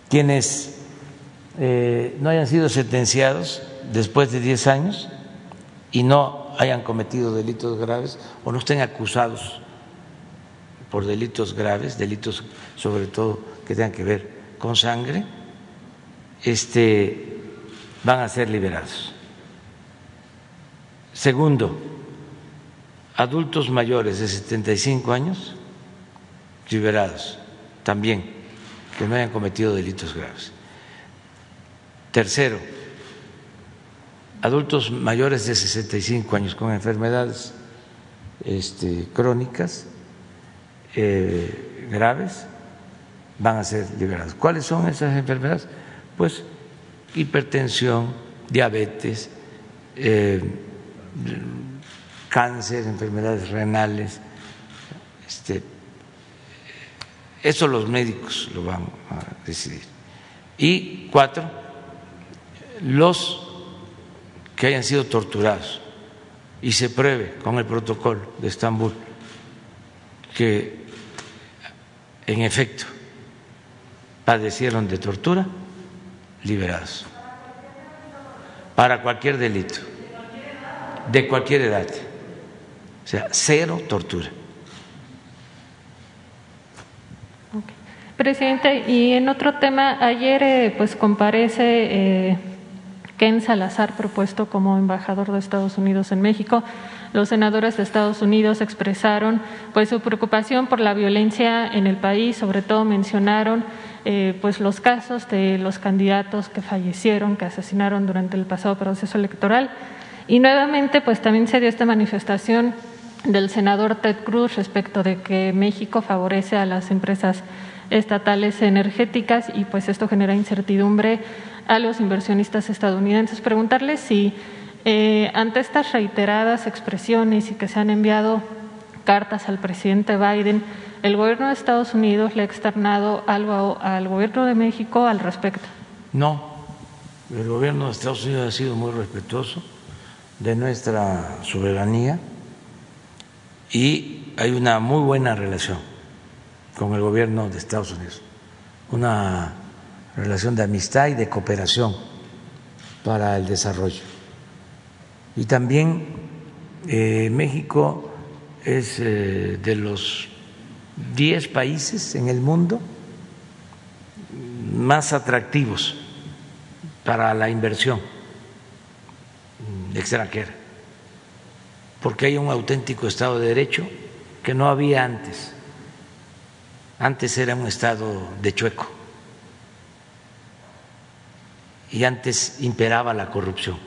quienes eh, no hayan sido sentenciados después de 10 años y no hayan cometido delitos graves o no estén acusados por delitos graves, delitos sobre todo que tengan que ver con sangre, este, van a ser liberados. Segundo, adultos mayores de 75 años liberados también, que no hayan cometido delitos graves. Tercero, adultos mayores de 65 años con enfermedades este, crónicas eh, graves van a ser liberados. ¿Cuáles son esas enfermedades? Pues hipertensión, diabetes, eh, cáncer, enfermedades renales. Este, eso los médicos lo van a decidir. Y cuatro, los que hayan sido torturados y se pruebe con el protocolo de Estambul que en efecto padecieron de tortura, liberados. Para cualquier delito, de cualquier edad. O sea, cero tortura. Presidente, y en otro tema, ayer eh, pues comparece eh, Ken Salazar, propuesto como embajador de Estados Unidos en México, los senadores de Estados Unidos expresaron pues su preocupación por la violencia en el país, sobre todo mencionaron eh, pues los casos de los candidatos que fallecieron, que asesinaron durante el pasado proceso electoral. Y nuevamente pues también se dio esta manifestación del senador Ted Cruz respecto de que México favorece a las empresas estatales energéticas y pues esto genera incertidumbre a los inversionistas estadounidenses. Preguntarles si eh, ante estas reiteradas expresiones y que se han enviado cartas al presidente Biden, el gobierno de Estados Unidos le ha externado algo al gobierno de México al respecto. No, el gobierno de Estados Unidos ha sido muy respetuoso de nuestra soberanía y hay una muy buena relación con el gobierno de Estados Unidos, una relación de amistad y de cooperación para el desarrollo. Y también eh, México es eh, de los 10 países en el mundo más atractivos para la inversión extranjera, porque hay un auténtico Estado de Derecho que no había antes antes era un estado de chueco y antes imperaba la corrupción.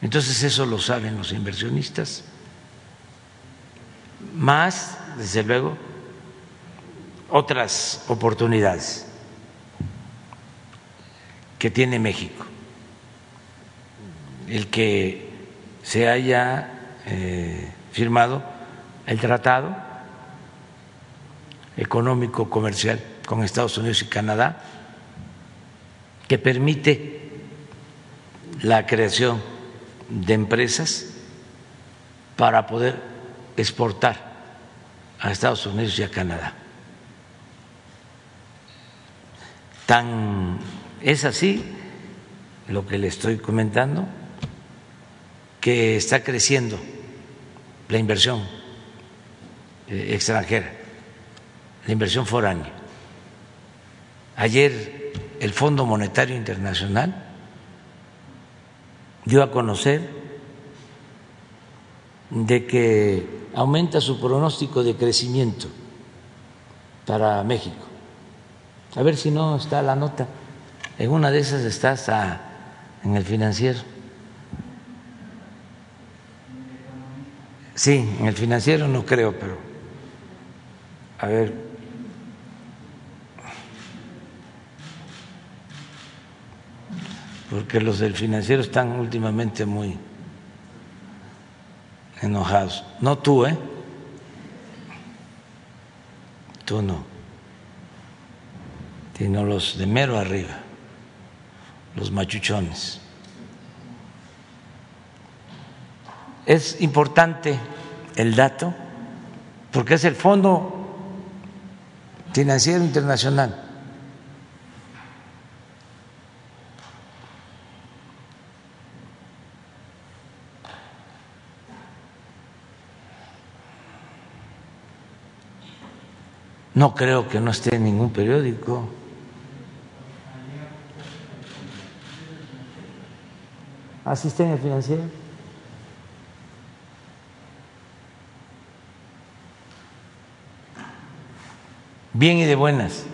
Entonces eso lo saben los inversionistas. Más, desde luego, otras oportunidades que tiene México. El que se haya eh, firmado el tratado económico comercial con Estados Unidos y Canadá que permite la creación de empresas para poder exportar a Estados Unidos y a Canadá. Tan es así lo que le estoy comentando que está creciendo la inversión eh, extranjera la inversión foránea. Ayer el Fondo Monetario Internacional dio a conocer de que aumenta su pronóstico de crecimiento para México. A ver si no está la nota. En una de esas está hasta en el financiero. Sí, en el financiero no creo, pero a ver, porque los del financiero están últimamente muy enojados. No tú, ¿eh? Tú no. Sino los de mero arriba, los machuchones. Es importante el dato porque es el Fondo Financiero Internacional No creo que no esté en ningún periódico. ¿Así está en el financiero? Bien y de buenas.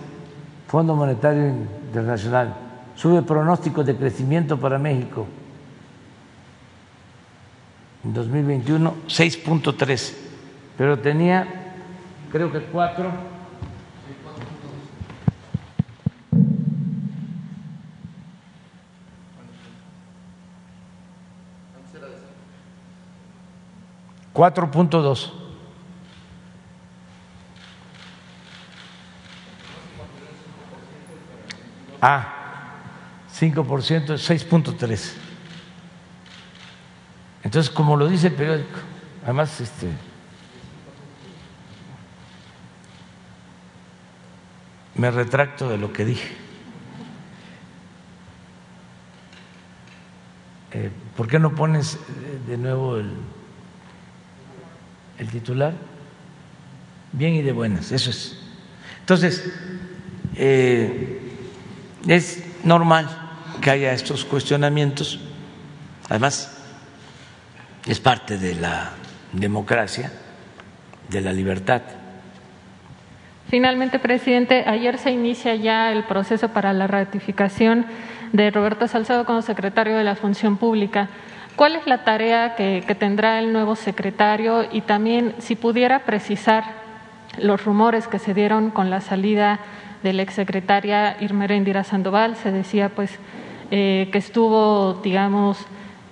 Fondo Monetario Internacional sube pronóstico de crecimiento para México. En 2021, 6.3, pero tenía, creo que 4 4.2. Ah, 5% es 6.3. Entonces, como lo dice el periódico, además, este, me retracto de lo que dije. Eh, ¿Por qué no pones de nuevo el el titular, bien y de buenas, eso es. Entonces, eh, es normal que haya estos cuestionamientos. Además, es parte de la democracia, de la libertad. Finalmente, presidente, ayer se inicia ya el proceso para la ratificación de Roberto Salcedo como secretario de la Función Pública. ¿Cuál es la tarea que, tendrá el nuevo secretario? Y también, si pudiera precisar los rumores que se dieron con la salida de la exsecretaria Irmerendira Sandoval, se decía pues eh, que estuvo, digamos,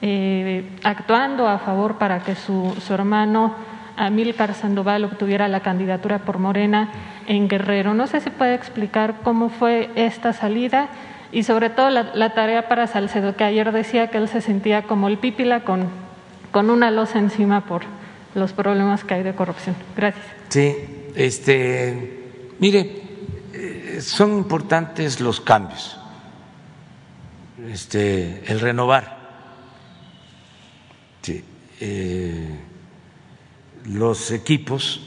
eh, actuando a favor para que su, su hermano Amílcar Sandoval obtuviera la candidatura por Morena en Guerrero. No sé si puede explicar cómo fue esta salida y sobre todo la, tarea para Salcedo, que ayer decía que él se sentía como el pípila con, con una losa encima por los problemas que hay de corrupción. Gracias. Sí, este, mire, eh, son importantes los cambios, este, el renovar. Eh, los equipos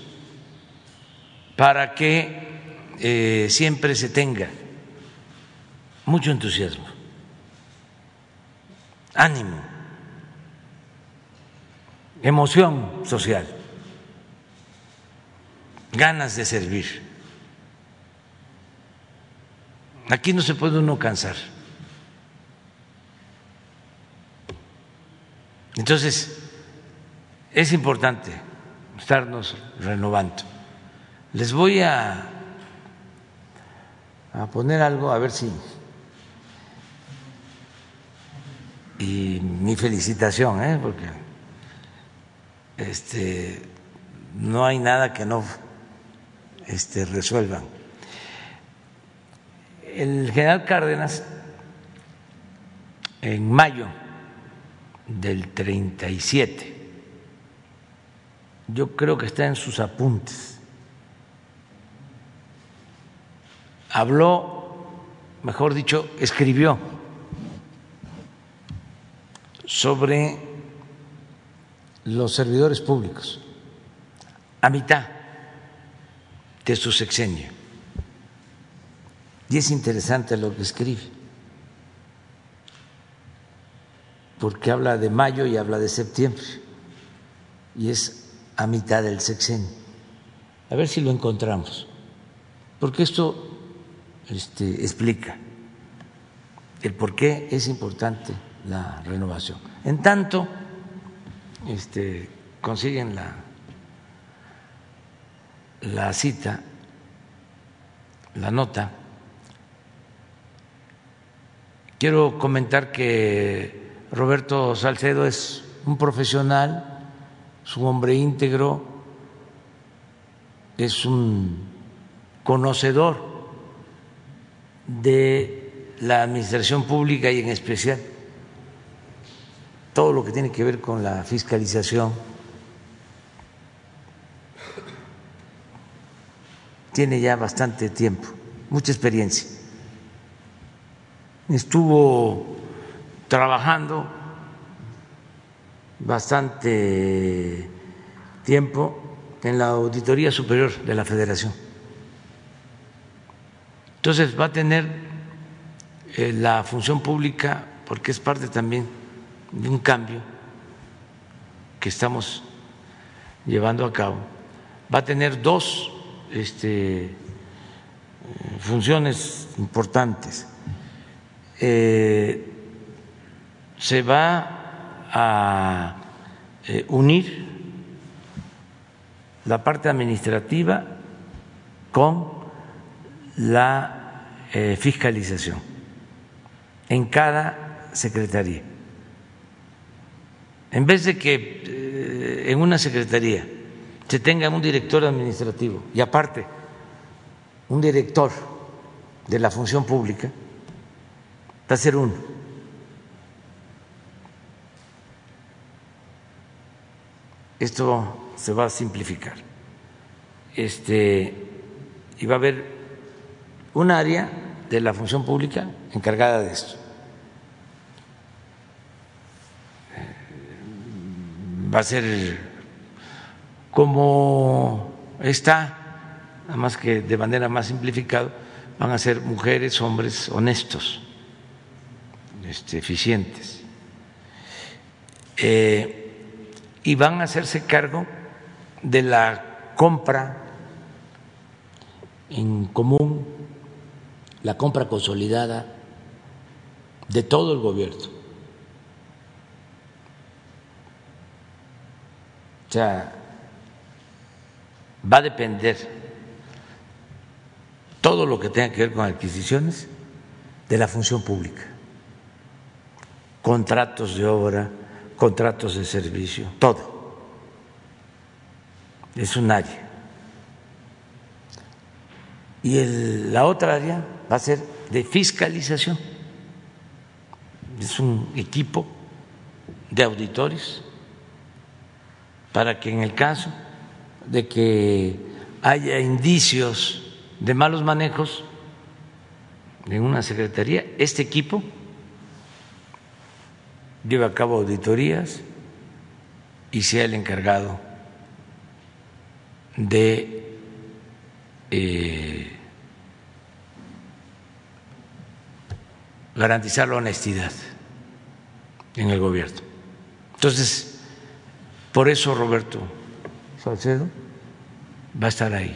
para que eh, siempre se tenga mucho entusiasmo, ánimo, emoción social, ganas de servir. Aquí no se puede uno cansar. Entonces, es importante estarnos renovando. Les voy a, a poner algo, a ver si y mi felicitación, ¿eh? porque este, no hay nada que no este, resuelvan. El general Cárdenas, en mayo del 37, yo creo que está en sus apuntes, habló, mejor dicho, escribió sobre los servidores públicos a mitad de su sexenio. Y es interesante lo que escribe, porque habla de mayo y habla de septiembre, y es a mitad del sexenio. A ver si lo encontramos, porque esto este, explica el por qué es importante la renovación. En tanto, este, consiguen la, la cita, la nota, quiero comentar que Roberto Salcedo es un profesional, es un hombre íntegro, es un conocedor de la administración pública y en especial todo lo que tiene que ver con la fiscalización. Tiene ya bastante tiempo, mucha experiencia. Estuvo trabajando bastante tiempo en la Auditoría Superior de la Federación. Entonces va a tener eh, la función pública, porque es parte también un cambio que estamos llevando a cabo, va a tener dos este, funciones importantes. Eh, se va a eh, unir la parte administrativa con la eh, fiscalización en cada secretaría. En vez de que eh, en una secretaría se tenga un director administrativo y aparte un director de la función pública, va a ser uno. Esto se va a simplificar. Este, y va a haber un área de la función pública encargada de esto. Va a ser como está, nada más que de manera más simplificada, van a ser mujeres, hombres honestos, este, eficientes. Eh, y van a hacerse cargo de la compra en común, la compra consolidada de todo el gobierno. O sea, va a depender todo lo que tenga que ver con adquisiciones de la función pública, contratos de obra, contratos de servicio, todo. Es un área. Y la otra área va a ser de fiscalización. Es un equipo de auditores para que en el caso de que haya indicios de malos manejos en una secretaría, este equipo lleva a cabo auditorías y sea el encargado de eh, garantizar la honestidad en el gobierno. Entonces, por eso Roberto Salcedo va a estar ahí.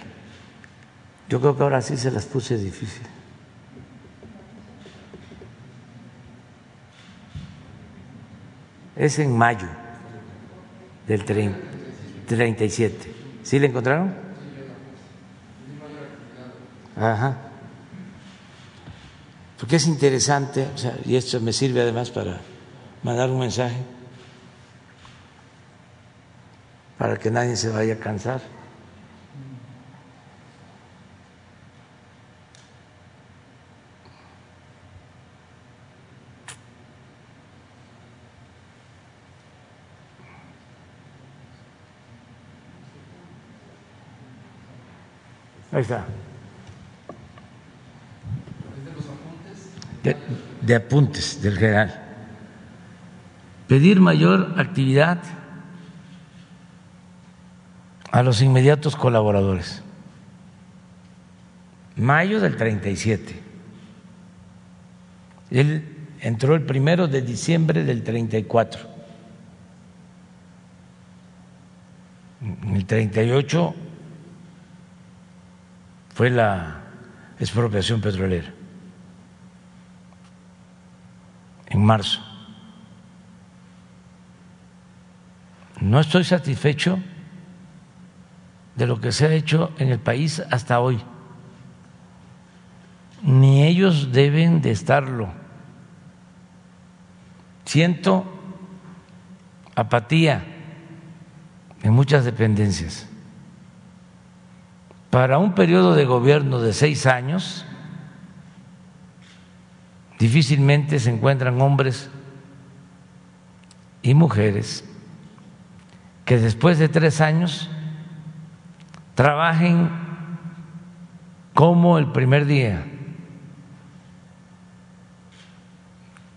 Yo creo que ahora sí se las puse difícil. Es en mayo del 37. ¿Sí le encontraron? Ajá. Porque es interesante, y esto me sirve además para mandar un mensaje, para que nadie se vaya a cansar. Ahí está. De, apuntes del general. Pedir mayor actividad a los inmediatos colaboradores. Mayo del 37. Él entró el primero de diciembre del 34. En el 38 fue la expropiación petrolera, en marzo. No estoy satisfecho de lo que se ha hecho en el país hasta hoy, ni ellos deben de estarlo. Siento apatía en muchas dependencias para un periodo de gobierno de seis años, difícilmente se encuentran hombres y mujeres que después de tres años trabajen como el primer día.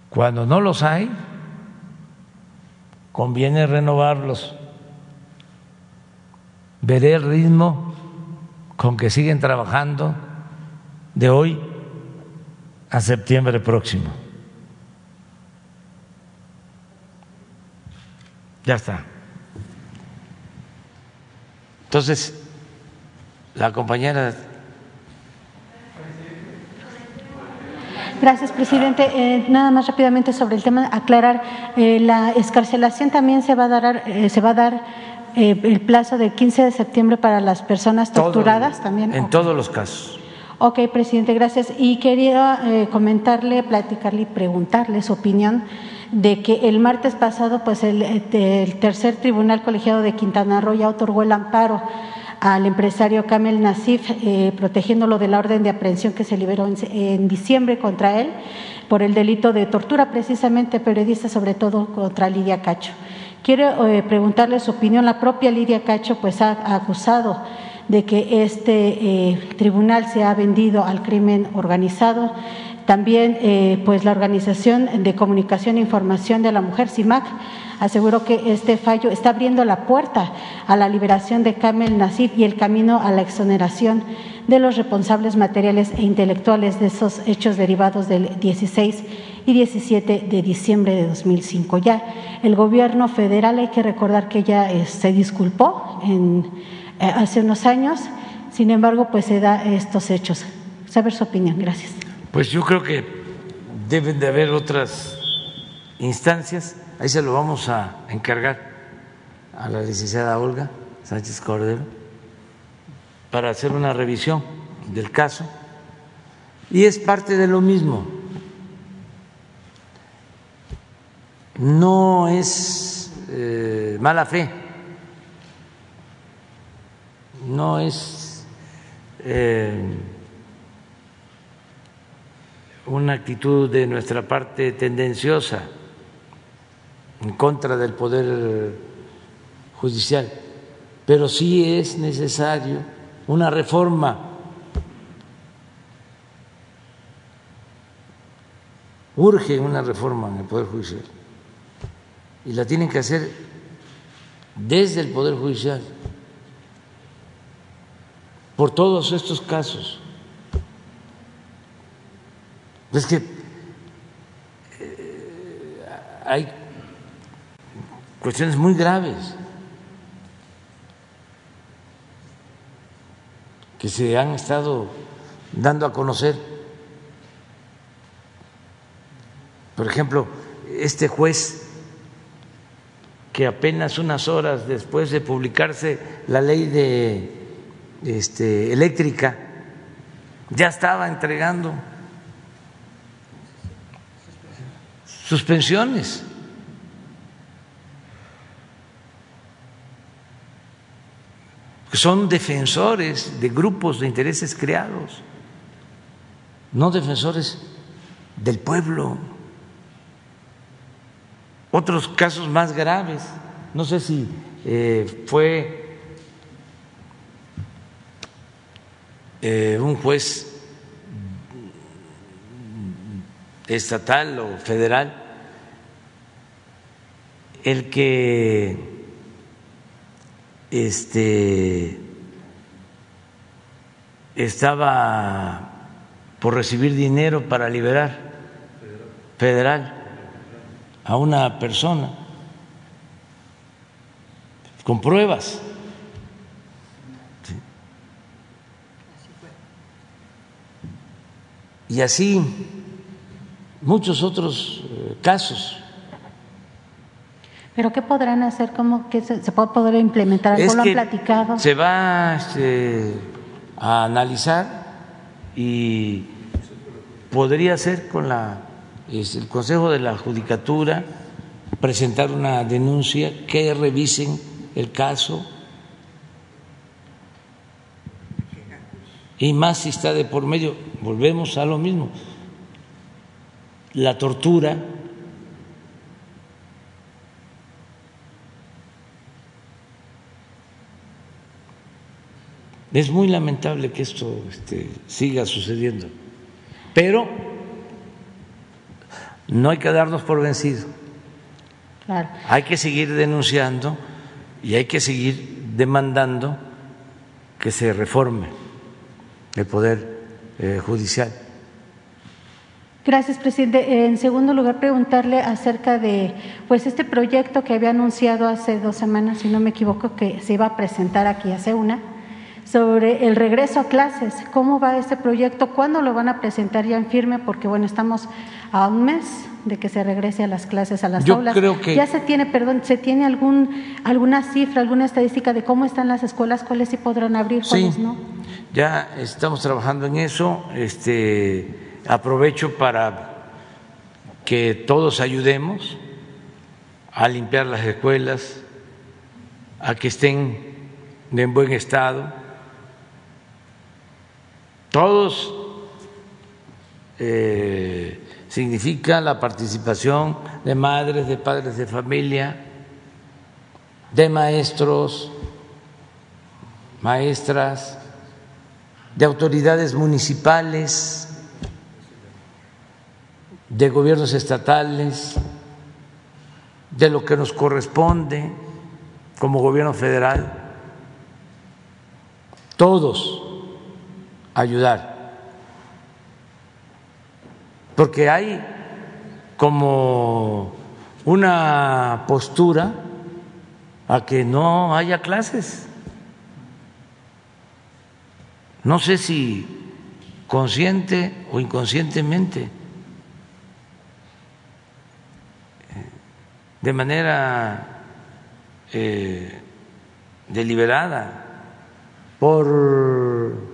Cuando no los hay, conviene renovarlos. Veré el ritmo con que siguen trabajando de hoy a septiembre próximo. Ya está. Entonces, la compañera. Gracias, presidente. Eh, nada más rápidamente sobre el tema, aclarar, eh, la escarcelación también se va a dar, eh, se va a dar el plazo del 15 de septiembre para las personas torturadas también. En todos los casos. Ok, presidente, gracias. Y quería eh, comentarle, platicarle y preguntarle su opinión de que el martes pasado, pues el, el, tercer tribunal colegiado de Quintana Roo ya otorgó el amparo al empresario Kamel Nasif, eh, protegiéndolo de la orden de aprehensión que se liberó en, en, diciembre contra él por el delito de tortura, precisamente periodista, sobre todo contra Lidia Cacho. Quiero eh, preguntarle su opinión. La propia Lidia Cacho pues ha, acusado de que este eh, tribunal se ha vendido al crimen organizado. También, eh, pues la Organización de Comunicación e Información de la Mujer, CIMAC, aseguró que este fallo está abriendo la puerta a la liberación de Kamel Nasif y el camino a la exoneración de los responsables materiales e intelectuales de esos hechos derivados del 16 y 17 de diciembre de 2005. Ya el gobierno federal, hay que recordar que ya eh, se disculpó en, eh, hace unos años, sin embargo, pues se da estos hechos. Saber su opinión. Gracias. Pues yo creo que deben de haber otras instancias. Ahí se lo vamos a encargar a la licenciada Olga Sánchez Cordero para hacer una revisión del caso. Y es parte de lo mismo. No es eh, mala fe, no es eh, una actitud de nuestra parte tendenciosa en contra del Poder Judicial, pero sí es necesario una reforma. Urge una reforma en el Poder Judicial y la tienen que hacer desde el Poder Judicial por todos estos casos. Es que eh, hay cuestiones muy graves que se han estado dando a conocer. Por ejemplo, este juez que apenas unas horas después de publicarse la ley de este, eléctrica ya estaba entregando suspensiones. Son defensores de grupos de intereses creados, no defensores del pueblo. Otros casos más graves, no sé si eh, fue eh, un juez estatal o federal el que este estaba por recibir dinero para liberar federal a una persona con pruebas. Y así muchos otros eh, casos. ¿Pero qué podrán hacer? ¿Cómo que se, se puede poder implementar? ¿Algo lo han platicado? Se va este, a analizar y podría ser con la, el Consejo de la Judicatura presentar una denuncia que revisen el caso y más si está de por medio, volvemos a lo mismo la tortura, Es muy lamentable que esto este, siga sucediendo, pero no hay que darnos por vencidos. Hay que seguir denunciando y hay que seguir demandando que se reforme el poder eh, judicial. Gracias, presidente. En segundo lugar, preguntarle acerca de pues este proyecto que había anunciado hace dos semanas, si no me equivoco, que se iba a presentar aquí hace una, sobre el regreso a clases. ¿Cómo va este proyecto? ¿Cuándo lo van a presentar ya en firme? Porque bueno, estamos a un mes de que se regrese a las clases, a las Yo aulas. Creo que... Ya se tiene, perdón, se tiene algún alguna cifra, alguna estadística de cómo están las escuelas, cuáles sí podrán abrir, cuáles sí, no. Ya estamos trabajando en eso. Este aprovecho para que todos ayudemos a limpiar las escuelas, a que estén en buen estado. Todos eh, significa la participación de madres, de padres de familia, de maestros, maestras, de autoridades municipales de gobiernos estatales, de lo que nos corresponde como gobierno federal, todos ayudar, porque hay como una postura a que no haya clases. No sé si consciente o inconscientemente, de manera eh, deliberada, por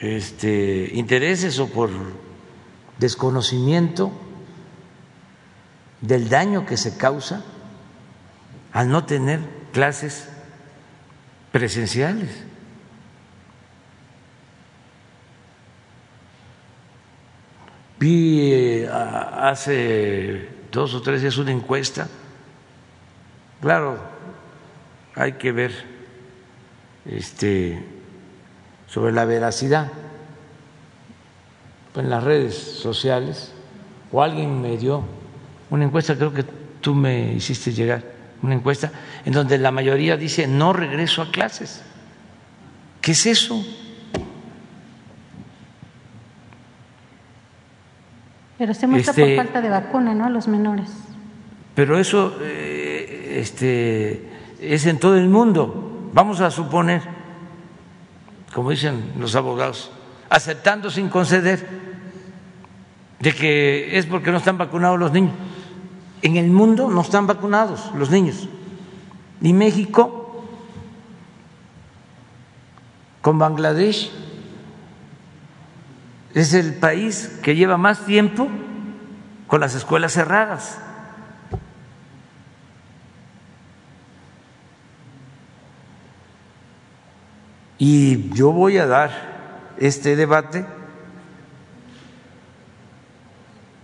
este, intereses o por desconocimiento del daño que se causa al no tener clases presenciales. Vi eh, hace dos o tres días una encuesta, claro, hay que ver este, sobre la veracidad en las redes sociales, o alguien me dio una encuesta, creo que tú me hiciste llegar, una encuesta en donde la mayoría dice no regreso a clases. ¿Qué es eso? Pero se muestra Este- por falta de vacuna, ¿no? A los menores. Pero eso eh, este, es en todo el mundo. Vamos a suponer, como dicen los abogados, aceptando sin conceder de que es porque no están vacunados los niños. En el mundo no están vacunados los niños. Y México, con Bangladesh, es el país que lleva más tiempo con las escuelas cerradas. Y yo voy a dar este debate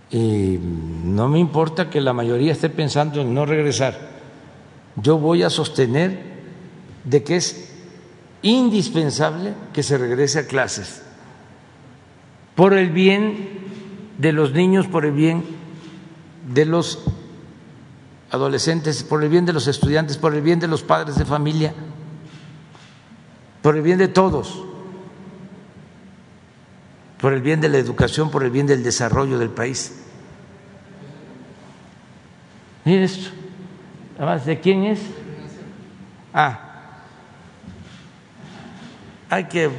y no me importa que la mayoría esté pensando en no regresar. Yo voy a sostener de que es indispensable que se regrese a clases por el bien de los niños, por el bien de los adolescentes, por el bien de los estudiantes, por el bien de los padres de familia, por el bien de todos, por el bien de la educación, por el bien del desarrollo del país. Mire esto, además, ¿de quién es? Ah, hay que,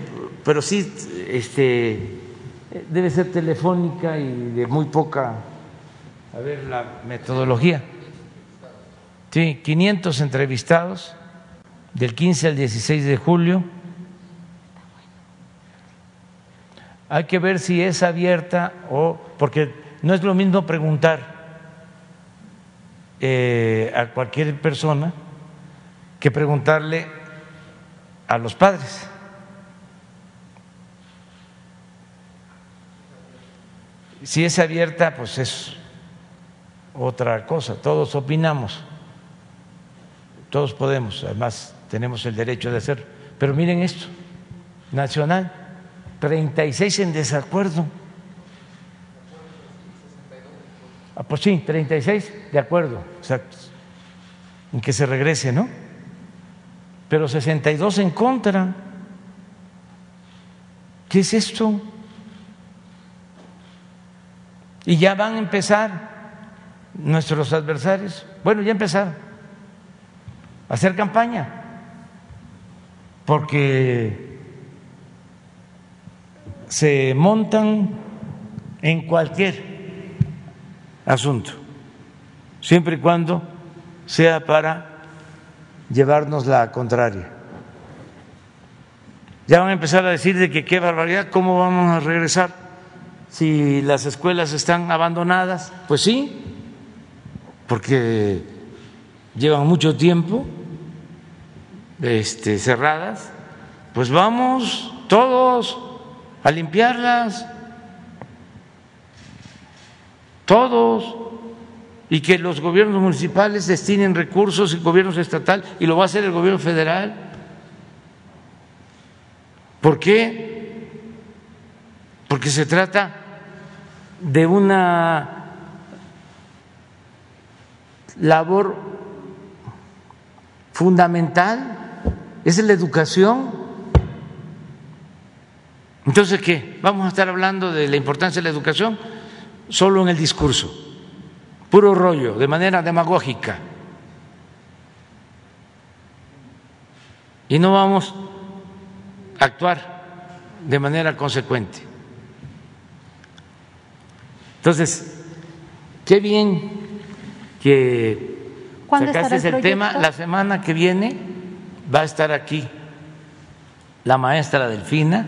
pero sí, este, debe ser telefónica y de muy poca, a ver la metodología. Sí, 500 entrevistados del 15 al 16 de julio. Hay que ver si es abierta o, porque no es lo mismo preguntar eh, a cualquier persona que preguntarle a los padres. Si es abierta, pues es otra cosa, todos opinamos, todos podemos, además tenemos el derecho de hacerlo. Pero miren esto, nacional, 36 en desacuerdo. Ah, pues sí, 36 de acuerdo, exacto, en que se regrese, ¿no? Pero 62 en contra. ¿Qué es esto? Y ya van a empezar nuestros adversarios, bueno, ya empezaron a hacer campaña, porque se montan en cualquier asunto, siempre y cuando sea para llevarnos la contraria. Ya van a empezar a decir de que qué barbaridad, ¿cómo vamos a regresar? Si las escuelas están abandonadas, pues sí, porque llevan mucho tiempo este, cerradas, pues vamos todos a limpiarlas, todos, y que los gobiernos municipales destinen recursos, el gobierno estatal, y lo va a hacer el gobierno federal. ¿Por qué? Porque se trata de una labor fundamental, es la educación. Entonces, ¿qué? ¿Vamos a estar hablando de la importancia de la educación solo en el discurso? Puro rollo, de manera demagógica. Y no vamos a actuar de manera consecuente. Entonces, qué bien que sacaste el, el tema. La semana que viene va a estar aquí la maestra Delfina.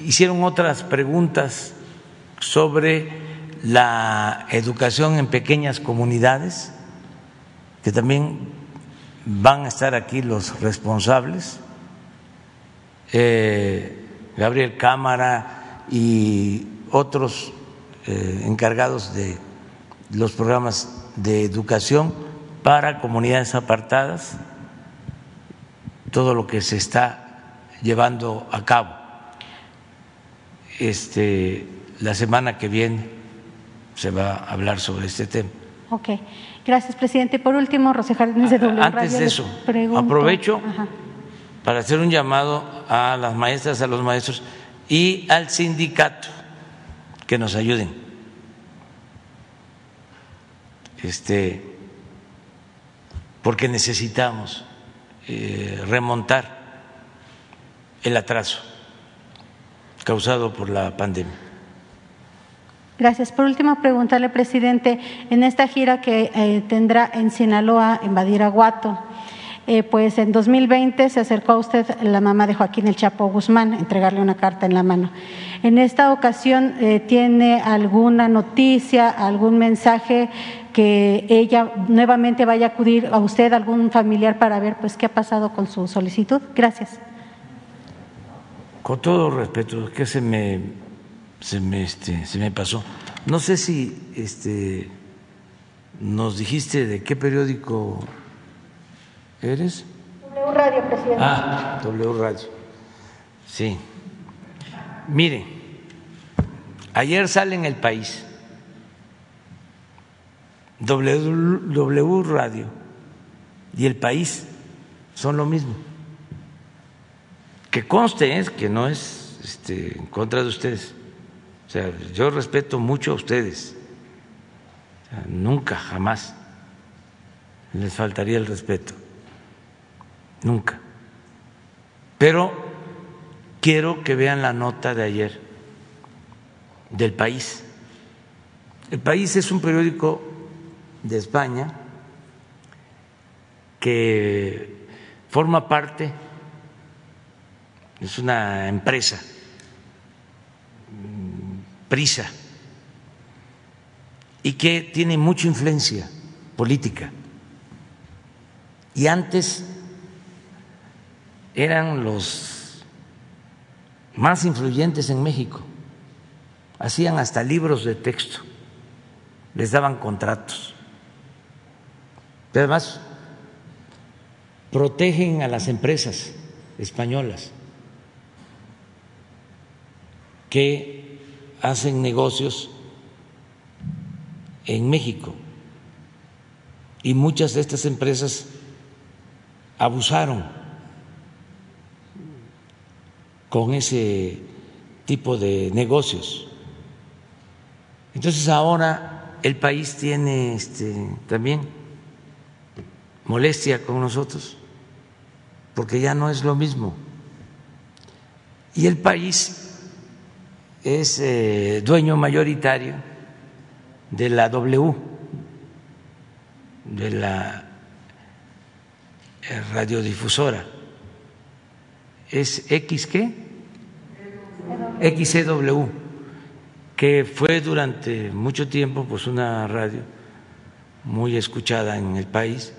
Hicieron otras preguntas sobre la educación en pequeñas comunidades, que también van a estar aquí los responsables, eh, Gabriel Cámara y otros eh, encargados de los programas de educación para comunidades apartadas, todo lo que se está llevando a cabo este, la semana que viene se va a hablar sobre este tema. Ok, gracias, presidente. Por último, José Jardines de W Antes de eso, aprovecho para hacer un llamado a las maestras, a los maestros y al sindicato que nos ayuden. Este, porque necesitamos eh, remontar el atraso causado por la pandemia. Gracias. Por último, preguntarle, presidente, en esta gira que eh, tendrá en Sinaloa, en Badiraguato, eh, pues en 2020 se acercó a usted la mamá de Joaquín El Chapo Guzmán, entregarle una carta en la mano. En esta ocasión, eh, ¿tiene alguna noticia, algún mensaje que ella nuevamente vaya a acudir a usted, algún familiar, para ver pues qué ha pasado con su solicitud? Gracias con todo respeto, que se me, se me, este, se me pasó. No sé si este, nos dijiste de qué periódico eres. W Radio, presidente. Ah, W Radio. Sí. Mire, ayer sale en el país W, Radio y el país son lo mismo que conste es que no es este, en contra de ustedes. O sea, yo respeto mucho a ustedes. nunca, jamás les faltaría el respeto. Nunca. Pero quiero que vean la nota de ayer del país. El país es un periódico de España que forma parte es una empresa, prisa, y que tiene mucha influencia política. Y antes eran los más influyentes en México, hacían hasta libros de texto, les daban contratos, además protegen a las empresas españolas que hacen negocios en México. Y muchas de estas empresas abusaron con ese tipo de negocios. Entonces ahora el país tiene este, también molestia con nosotros, porque ya no es lo mismo. Y el país es eh, dueño mayoritario de la W, de la eh, radiodifusora. ¿Es X qué? XCW, que fue durante mucho tiempo pues una radio muy escuchada en el país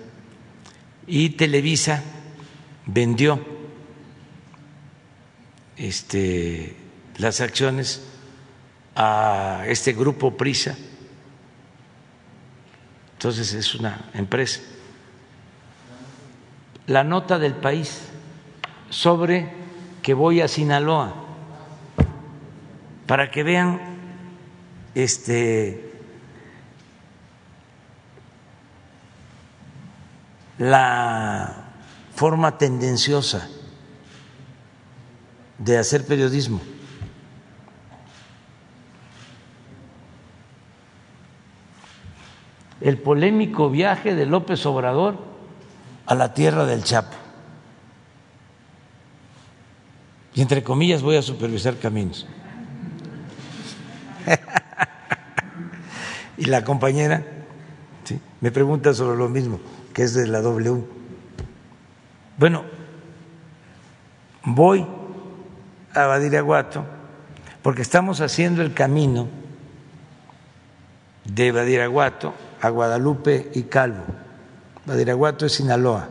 y Televisa vendió este las acciones a este grupo Prisa. Entonces es una empresa. La nota del país sobre que voy a Sinaloa para que vean este la forma tendenciosa de hacer periodismo. El polémico viaje de López Obrador a la tierra del Chapo. Y entre comillas voy a supervisar caminos. <laughs> y la compañera me pregunta sobre lo mismo, que es de la W. Bueno, voy a Badiraguato porque estamos haciendo el camino de Badiraguato a Guadalupe y Calvo. Badiraguato es Sinaloa,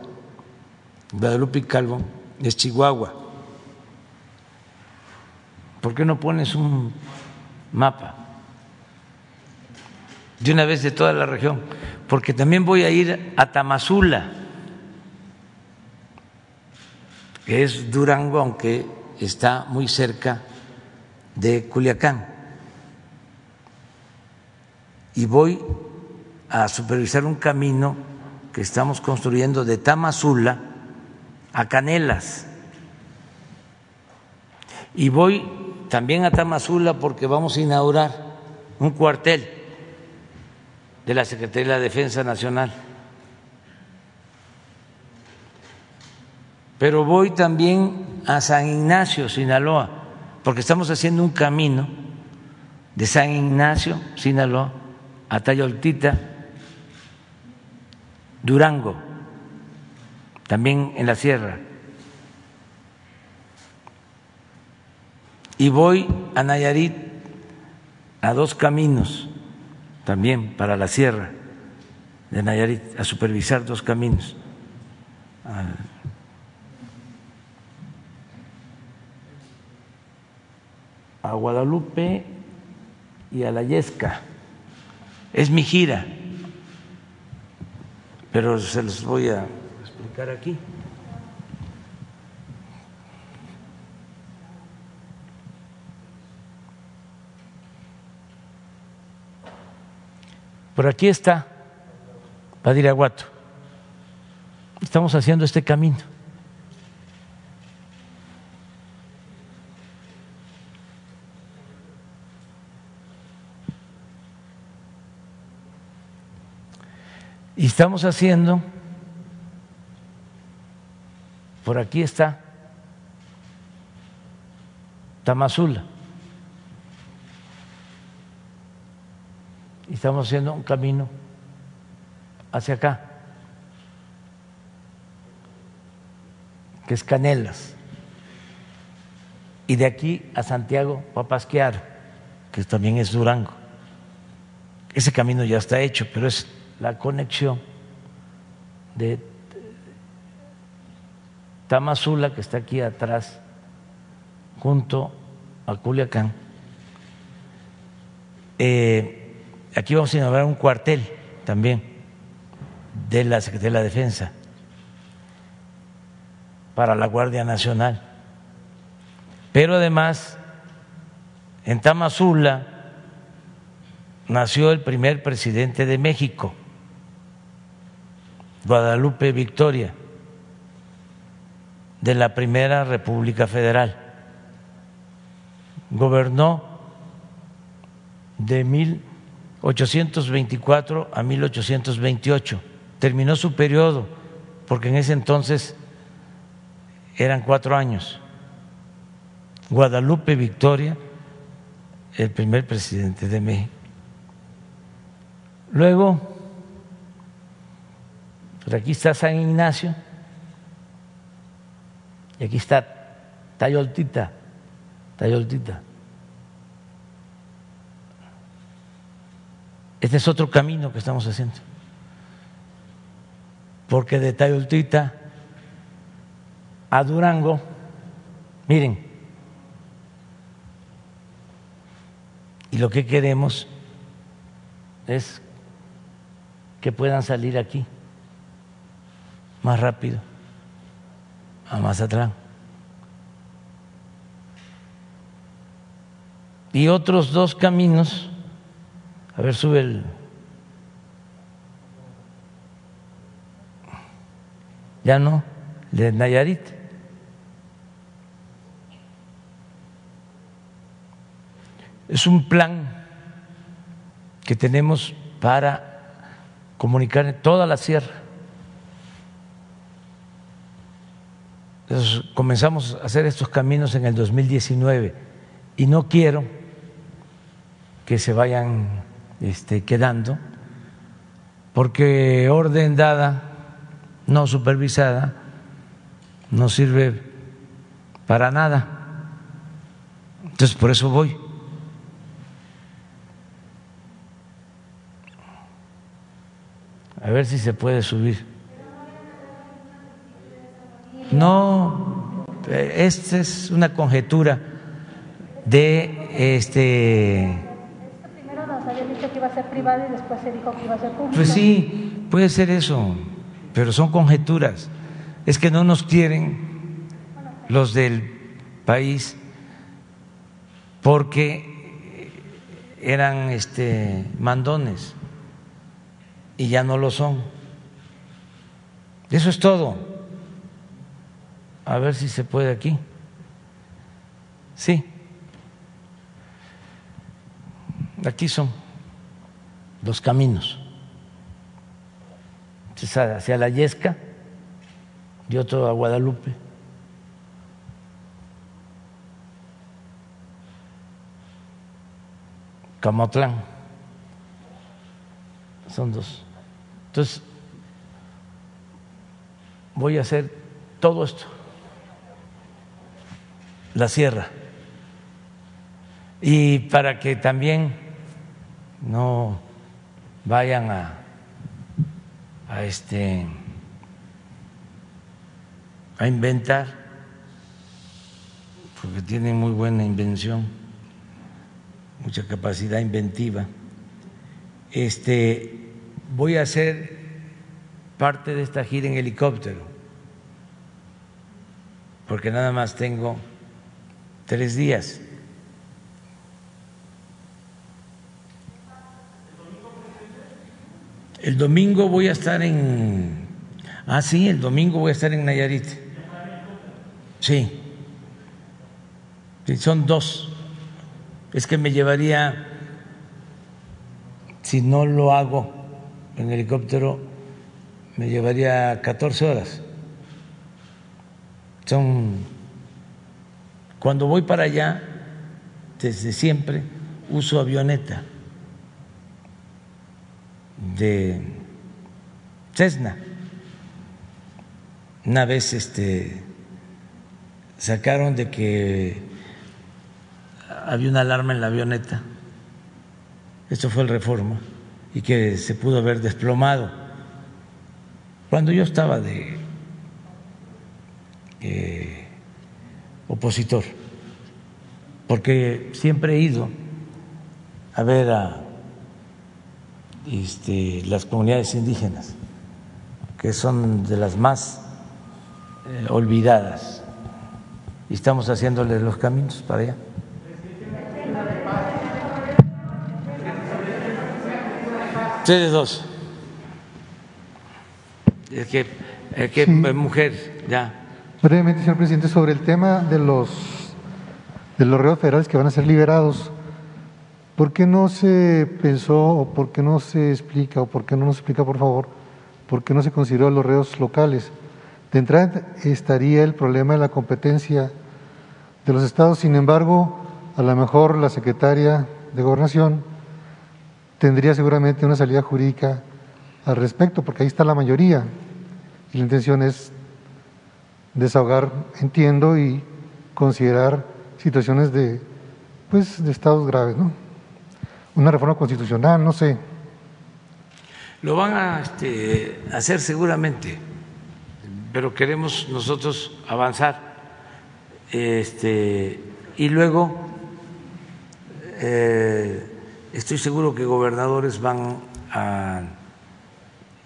Guadalupe y Calvo es Chihuahua. ¿Por qué no pones un mapa de una vez de toda la región? Porque también voy a ir a Tamazula, que es Durango, aunque está muy cerca de Culiacán. Y voy a supervisar un camino que estamos construyendo de Tamazula a Canelas. Y voy también a Tamazula porque vamos a inaugurar un cuartel de la Secretaría de la Defensa Nacional. Pero voy también a San Ignacio, Sinaloa, porque estamos haciendo un camino de San Ignacio, Sinaloa, a Tayoltita, Durango, también en la sierra. Y voy a Nayarit a dos caminos, también para la sierra de Nayarit, a supervisar dos caminos. A Guadalupe y a la Yesca. Es mi gira pero se los voy a explicar aquí. Por aquí está Padiraguato. Estamos haciendo este camino. Y estamos haciendo, por aquí está, Tamazula. Y estamos haciendo un camino hacia acá, que es Canelas. Y de aquí a Santiago Papasquiaro, que también es Durango. Ese camino ya está hecho, pero es la conexión de Tamazula, que está aquí atrás, junto a Culiacán. Eh, aquí vamos a inaugurar un cuartel también de la Secretaría de la Defensa para la Guardia Nacional. Pero además, en Tamazula nació el primer presidente de México Guadalupe Victoria, de la Primera República Federal. Gobernó de 1824 a 1828. Terminó su periodo, porque en ese entonces eran cuatro años. Guadalupe Victoria, el primer presidente de México. Luego pues aquí está San Ignacio y aquí está Tayoltita, Tayoltita. Este es otro camino que estamos haciendo. Porque de Tayoltita a Durango, miren, y lo que queremos es que puedan salir aquí más rápido a Mazatlán. Y otros dos caminos, a ver, sube el... ya no, de Nayarit. Es un plan que tenemos para comunicar toda la sierra. comenzamos a hacer estos caminos en el 2019 y no quiero que se vayan este, quedando, porque orden dada, no supervisada, no sirve para nada. Entonces, por eso voy. A ver si se puede subir. No, esta es una conjetura de este. Primero nos habían dicho que iba a ser y después se dijo que iba a ser pública. Pues sí, puede ser eso, pero son conjeturas. Es que no nos quieren los del país porque eran este mandones y ya no lo son. Eso es todo. A ver si se puede aquí. Sí. Aquí son los caminos. Hacia la Yesca y otro a Guadalupe. Camotlán. Son dos. Entonces, voy a hacer todo esto, la sierra, y para que también no vayan a, a este a inventar, porque tienen muy buena invención, mucha capacidad inventiva. Este voy a hacer parte de esta gira en helicóptero, porque nada más tengo tres días. El domingo voy a estar en... Ah, sí, el domingo voy a estar en Nayarit. Sí. sí son dos. Es que me llevaría, si no lo hago en helicóptero me llevaría 14 horas. Son cuando voy para allá desde siempre uso avioneta de Cessna. Una vez este sacaron de que había una alarma en la avioneta. Esto fue el Reforma y que se pudo haber desplomado. Cuando yo estaba de eh, opositor, porque siempre he ido a ver a este, las comunidades indígenas, que son de las más eh, olvidadas, y estamos haciéndoles los caminos para allá. Ustedes dos. Es que, es que mujer, ya. Brevemente, señor presidente, sobre el tema de los de los reos federales que van a ser liberados, ¿por qué no se pensó o por qué no se explica o por qué no nos explica, por favor, por qué no se consideró los reos locales? De entrada estaría el problema de la competencia de los estados, sin embargo, a lo mejor la secretaria de Gobernación tendría seguramente una salida jurídica al respecto, porque ahí está la mayoría. Y la intención es desahogar, entiendo, y considerar situaciones de, pues, de estados graves, ¿no? Una reforma constitucional, no sé. Lo van a este, hacer seguramente, pero queremos nosotros avanzar. Este, y luego eh, estoy seguro que gobernadores van a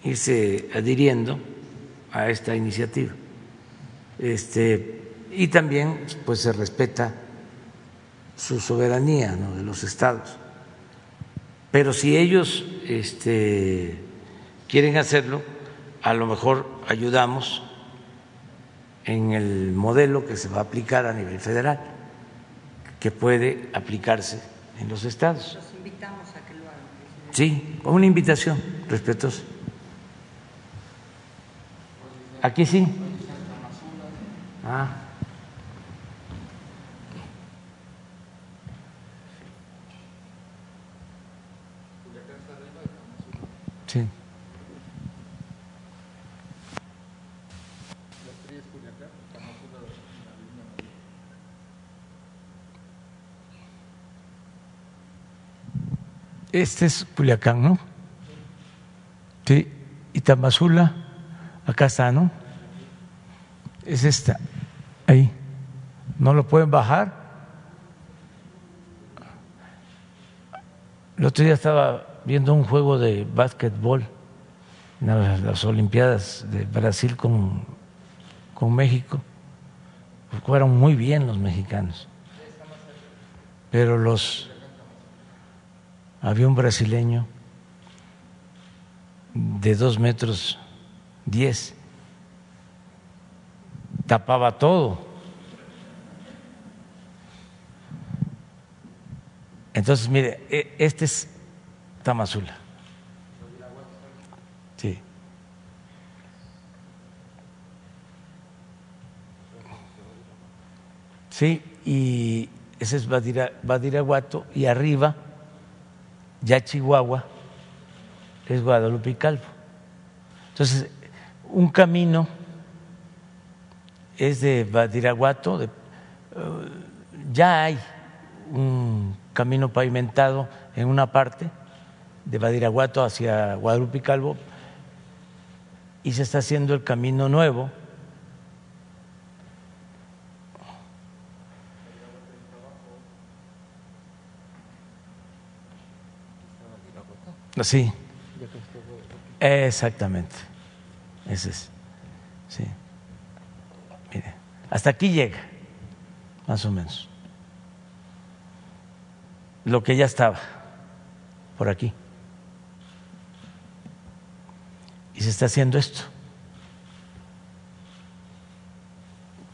irse adhiriendo a esta iniciativa. Este, y también pues se respeta su soberanía de los estados. Pero si ellos este, quieren hacerlo, a lo mejor ayudamos en el modelo que se va a aplicar a nivel federal, que puede aplicarse en los estados. Los invitamos a que lo hagan. Sí, con una invitación respetuosa. Aquí sí. Ah. Este es Culiacán, ¿no? Sí. Y Tamazula, acá está, ¿no? Es esta, ahí. ¿No lo pueden bajar? El otro día estaba viendo un juego de básquetbol en las Olimpiadas de Brasil con, con México. Jugaron muy bien los mexicanos. Pero los había un brasileño de dos metros diez, tapaba todo. Entonces, mire, e, este es Tamazula. Sí. Sí, y ese es Badira, Badiraguato, y arriba ya Chihuahua es Guadalupe Calvo. Entonces, un camino es de Badiraguato, de, uh, ya hay un camino pavimentado en una parte de Badiraguato hacia Guadalupe Calvo y se está haciendo el camino nuevo. Sí, exactamente. Ese es. Sí. Mire, hasta aquí llega, más o menos. Lo que ya estaba por aquí. Y se está haciendo esto.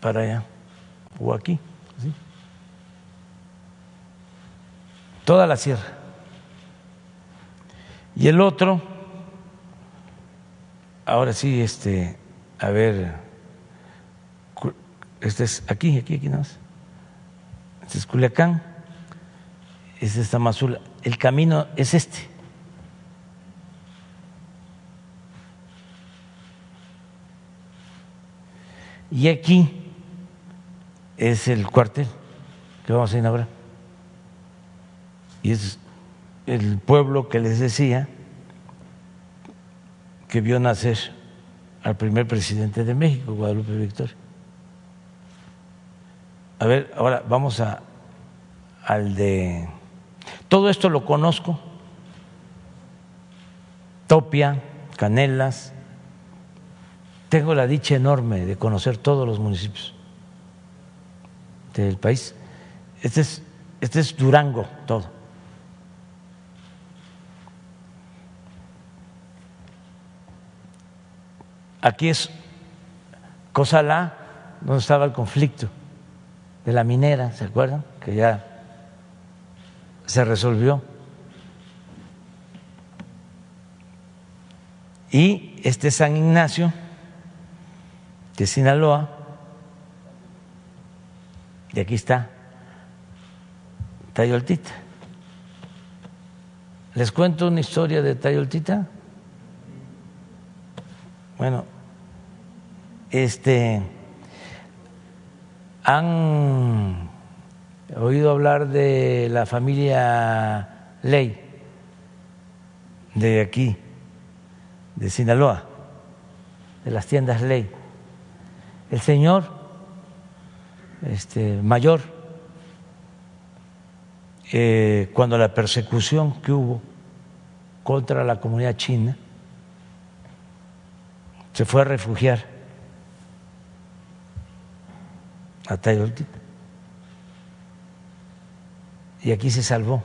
Para allá. O aquí. ¿sí? Toda la sierra. Y el otro, ahora sí, este, a ver, este es aquí, aquí, aquí nada más. Este es Culiacán, este es Tamazula. El camino es este. Y aquí es el cuartel que vamos a inaugurar. Y es el pueblo que les decía que vio nacer al primer presidente de México, Guadalupe Victoria. A ver, ahora vamos a al de todo esto lo conozco. Topia, Canelas. Tengo la dicha enorme de conocer todos los municipios del país. Este es, este es Durango, todo. Aquí es Cosala, donde estaba el conflicto de la minera, ¿se acuerdan? Que ya se resolvió. Y este San Ignacio de Sinaloa, y aquí está Tayoltita. ¿Les cuento una historia de Tayoltita? Bueno, este, han oído hablar de la familia Ley de aquí, de Sinaloa, de las tiendas Ley. El señor este, mayor, eh, cuando la persecución que hubo contra la comunidad china, se fue a refugiar a Tayoltita. Y aquí se salvó.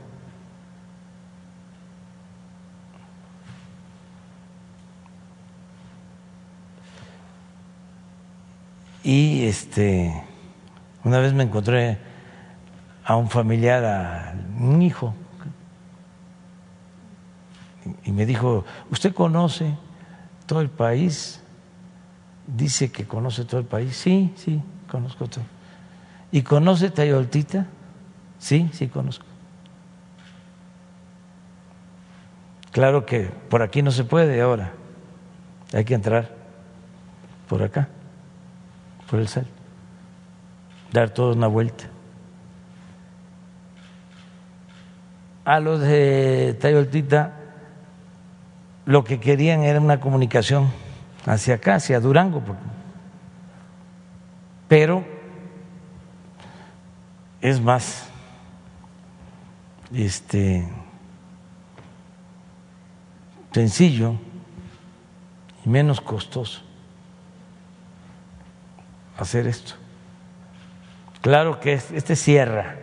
Y este, una vez me encontré a un familiar, a un hijo, y me dijo, ¿usted conoce todo el país? Dice que conoce todo el país. Sí, sí, conozco todo. ¿Y conoce Tayoltita? Sí, sí, conozco. Claro que por aquí no se puede ahora. Hay que entrar por acá, por el sal, dar toda una vuelta. A los de Tayoltita lo que querían era una comunicación hacia acá, hacia Durango, pero es más este sencillo y menos costoso hacer esto. Claro que este cierra.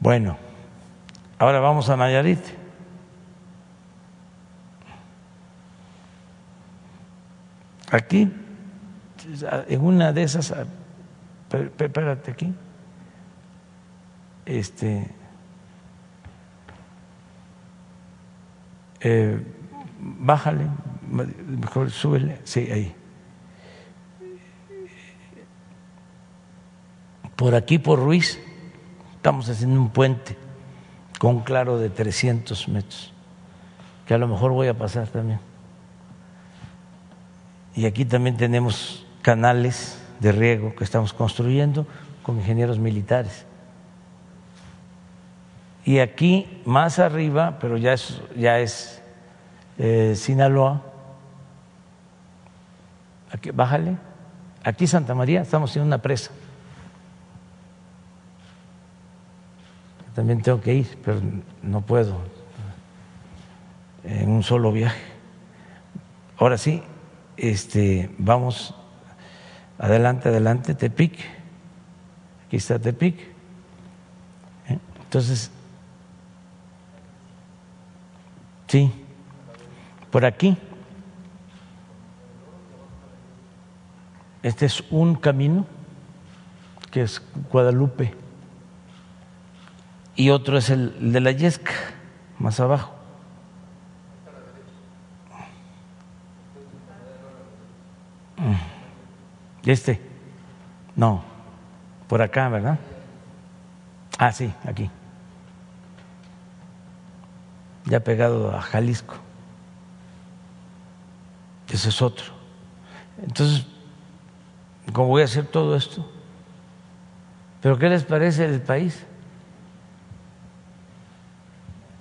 Bueno, ahora vamos a Nayarit. Aquí, en una de esas, espérate aquí, este, eh, bájale, mejor súbele, sí, ahí. Por aquí, por Ruiz, estamos haciendo un puente con un claro de 300 metros, que a lo mejor voy a pasar también. Y aquí también tenemos canales de riego que estamos construyendo con ingenieros militares. Y aquí más arriba, pero ya es, ya es eh, Sinaloa, aquí, bájale, aquí Santa María, estamos haciendo una presa. También tengo que ir, pero no puedo en un solo viaje. Ahora sí, este, vamos adelante, adelante, Tepic. Aquí está Tepic. ¿Eh? Entonces, sí, por aquí. Este es un camino que es Guadalupe y otro es el de la Yesca, más abajo. Este, no, por acá, ¿verdad? Ah, sí, aquí. Ya pegado a Jalisco. Ese es otro. Entonces, ¿cómo voy a hacer todo esto? ¿Pero qué les parece el país?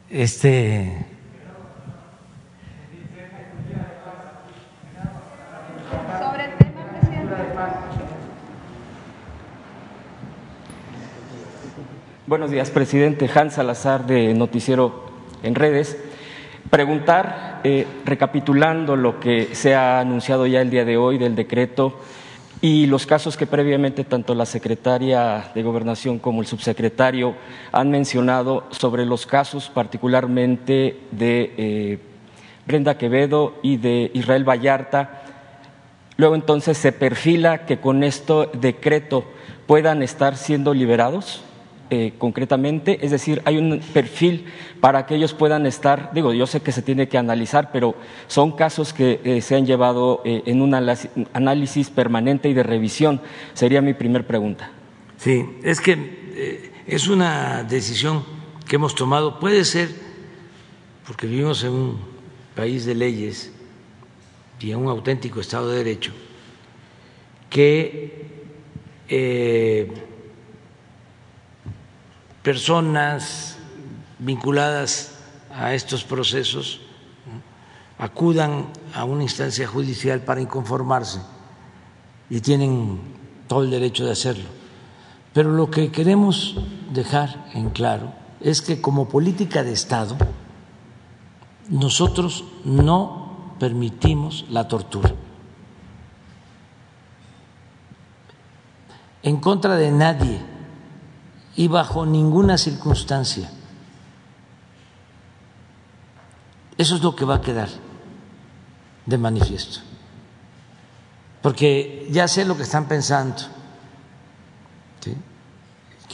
Este Buenos días, presidente. Hans Salazar de Noticiero en Redes. Preguntar, eh, recapitulando lo que se ha anunciado ya el día de hoy del decreto y los casos que previamente tanto la secretaria de Gobernación como el subsecretario han mencionado sobre los casos particularmente de eh, Brenda Quevedo y de Israel Vallarta. Luego entonces se perfila que con este decreto puedan estar siendo liberados. Eh, concretamente, es decir, hay un perfil para que ellos puedan estar, digo, yo sé que se tiene que analizar, pero son casos que eh, se han llevado eh, en un análisis permanente y de revisión. Sería mi primer pregunta. Sí, es que es una decisión que hemos tomado, puede ser, porque vivimos en un país de leyes y en un auténtico Estado de Derecho, que personas vinculadas a estos procesos acudan a una instancia judicial para inconformarse y tienen todo el derecho de hacerlo. Pero lo que queremos dejar en claro es que como política de Estado nosotros no permitimos la tortura. En contra de nadie y bajo ninguna circunstancia. Eso es lo que va a quedar. de manifiesto, porque ya sé lo que están pensando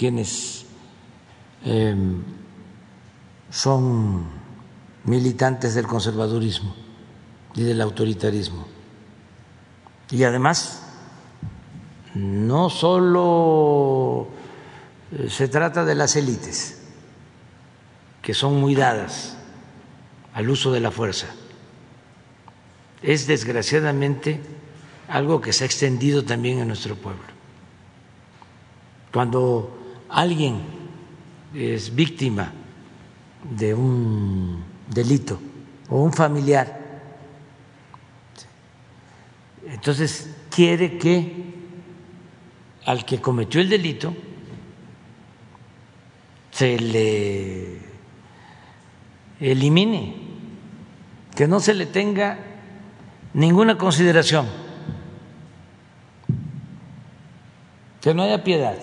quienes em, son militantes del conservadurismo y del autoritarismo. Y además, no solo se trata de las élites, que son muy dadas al uso de la fuerza, es desgraciadamente algo que se ha extendido también en nuestro pueblo. Cuando alguien es víctima de un delito o un familiar, entonces quiere que al que cometió el delito se le elimine, que no se le tenga ninguna consideración, que no haya piedad.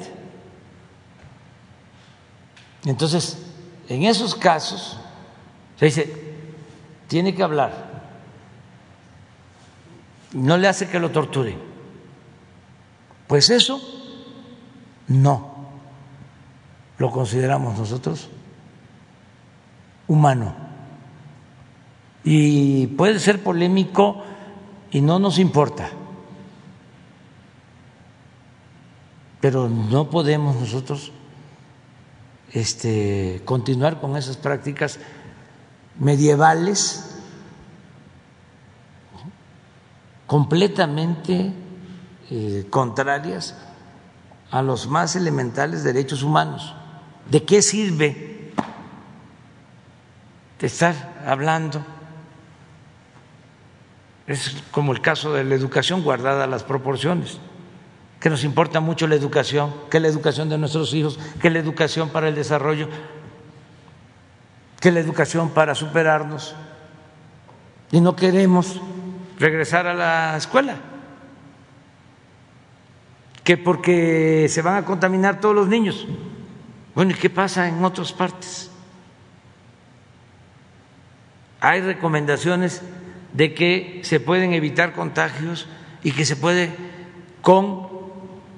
Entonces, en esos casos, se dice, tiene que hablar, no le hace que lo torture. Pues eso no lo consideramos nosotros humano. Y puede ser polémico y no nos importa. Pero no podemos nosotros este, continuar con esas prácticas medievales completamente eh, contrarias a los más elementales derechos humanos. ¿De qué sirve de estar hablando? Es como el caso de la educación guardada las proporciones que nos importa mucho la educación, que la educación de nuestros hijos, que la educación para el desarrollo, que la educación para superarnos. Y no queremos regresar a la escuela, que porque se van a contaminar todos los niños. Bueno, ¿y qué pasa en otras partes? Hay recomendaciones de que se pueden evitar contagios y que se puede con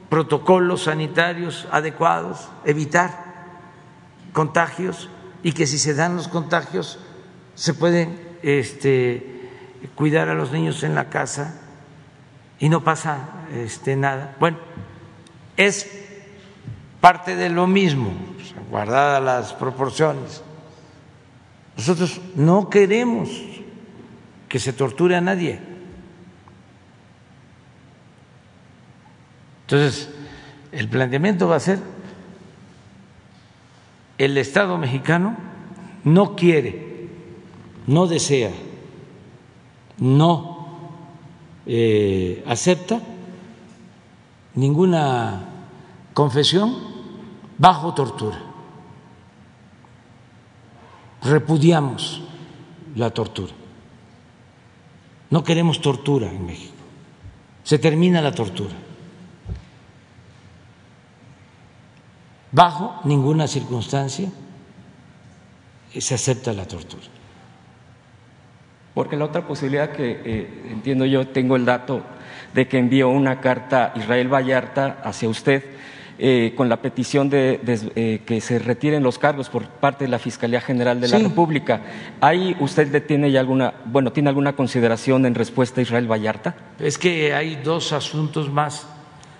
protocolos sanitarios adecuados, evitar contagios y que si se dan los contagios se pueden este, cuidar a los niños en la casa y no pasa este, nada. Bueno, es parte de lo mismo, guardadas las proporciones. Nosotros no queremos que se torture a nadie. Entonces, el planteamiento va a ser, el Estado mexicano no quiere, no desea, no eh, acepta ninguna confesión bajo tortura. Repudiamos la tortura. No queremos tortura en México. Se termina la tortura. bajo ninguna circunstancia se acepta la tortura. Porque la otra posibilidad que eh, entiendo yo, tengo el dato de que envió una carta Israel Vallarta hacia usted eh, con la petición de, eh, que se retiren los cargos por parte de la Fiscalía General de la República. ¿Ahí usted tiene ya alguna, bueno, tiene alguna consideración en respuesta a Israel Vallarta? Es que hay dos asuntos más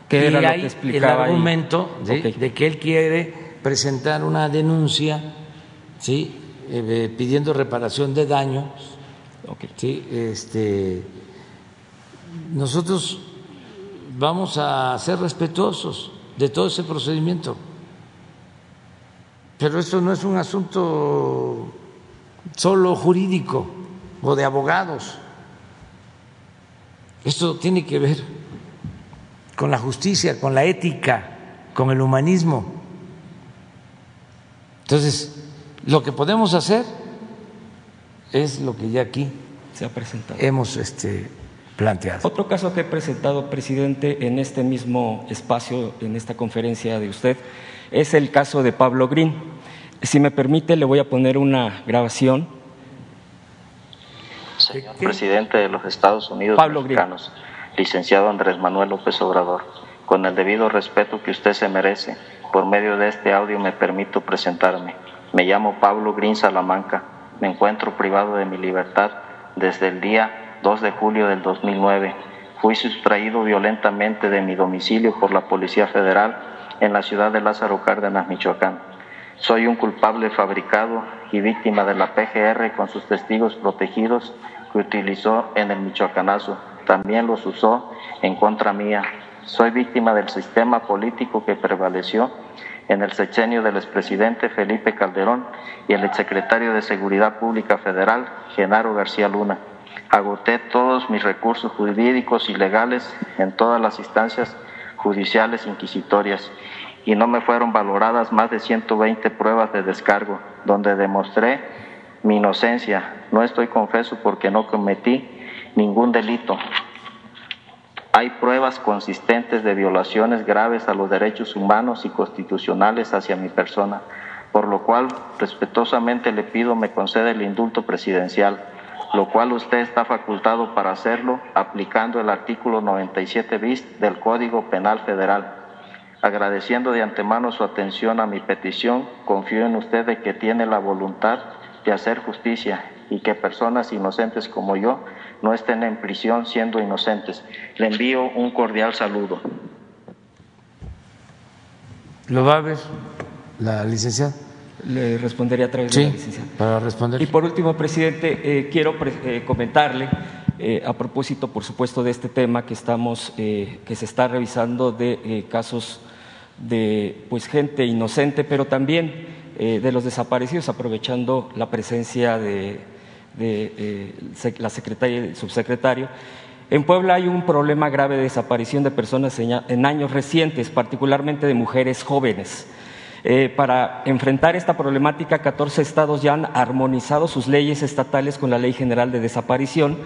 que era hay el argumento de, que él quiere presentar una denuncia ¿sí? Eh, pidiendo reparación de daños. ¿sí? Este, nosotros vamos a ser respetuosos de todo ese procedimiento. Pero esto no es un asunto solo jurídico o de abogados. Esto tiene que ver con la justicia, con la ética, con el humanismo. Entonces, lo que podemos hacer es lo que ya aquí se ha presentado. Hemos este, planteado. Otro caso que he presentado, presidente, en este mismo espacio, en esta conferencia de usted, es el caso de Pablo Green. Si me permite, le voy a poner una grabación Señor presidente de los Estados Unidos Pablo mexicanos, licenciado Andrés Manuel López Obrador, con el debido respeto que usted se merece, por medio de este audio me permito presentarme. Me llamo Pablo Green Salamanca. Me encuentro privado de mi libertad desde el día 2 de julio del 2009. Fui sustraído violentamente de mi domicilio por la Policía Federal en la ciudad de Lázaro Cárdenas, Michoacán. Soy un culpable fabricado y víctima de la PGR con sus testigos protegidos que utilizó en el Michoacanazo. También los usó en contra mía. Soy víctima del sistema político que prevaleció en el sexenio del expresidente Felipe Calderón y el exsecretario de Seguridad Pública Federal, Genaro García Luna. Agoté todos mis recursos jurídicos y legales en todas las instancias judiciales inquisitorias y no me fueron valoradas más de 120 pruebas de descargo, donde demostré mi inocencia. No estoy confeso porque no cometí ningún delito. Hay pruebas consistentes de violaciones graves a los derechos humanos y constitucionales hacia mi persona, por lo cual respetuosamente le pido me conceda el indulto presidencial, lo cual usted está facultado para hacerlo aplicando el artículo 97 bis del Código Penal Federal. Agradeciendo de antemano su atención a mi petición, confío en usted de que tiene la voluntad de hacer justicia y que personas inocentes como yo no estén en prisión siendo inocentes. Le envío un cordial saludo. ¿Lo va a ver la licenciada? Le respondería a través Sí, de la licenciada. para responder. Y por último, presidente, eh, quiero pre- eh, comentarle, eh, a propósito, por supuesto, de este tema que estamos, eh, que se está revisando de casos de pues gente inocente, pero también de los desaparecidos, aprovechando la presencia de, de, la secretaria y el subsecretario. En Puebla hay un problema grave de desaparición de personas en años recientes, particularmente de mujeres jóvenes. Eh, para enfrentar esta problemática, 14 estados ya han armonizado sus leyes estatales con la Ley General de Desaparición,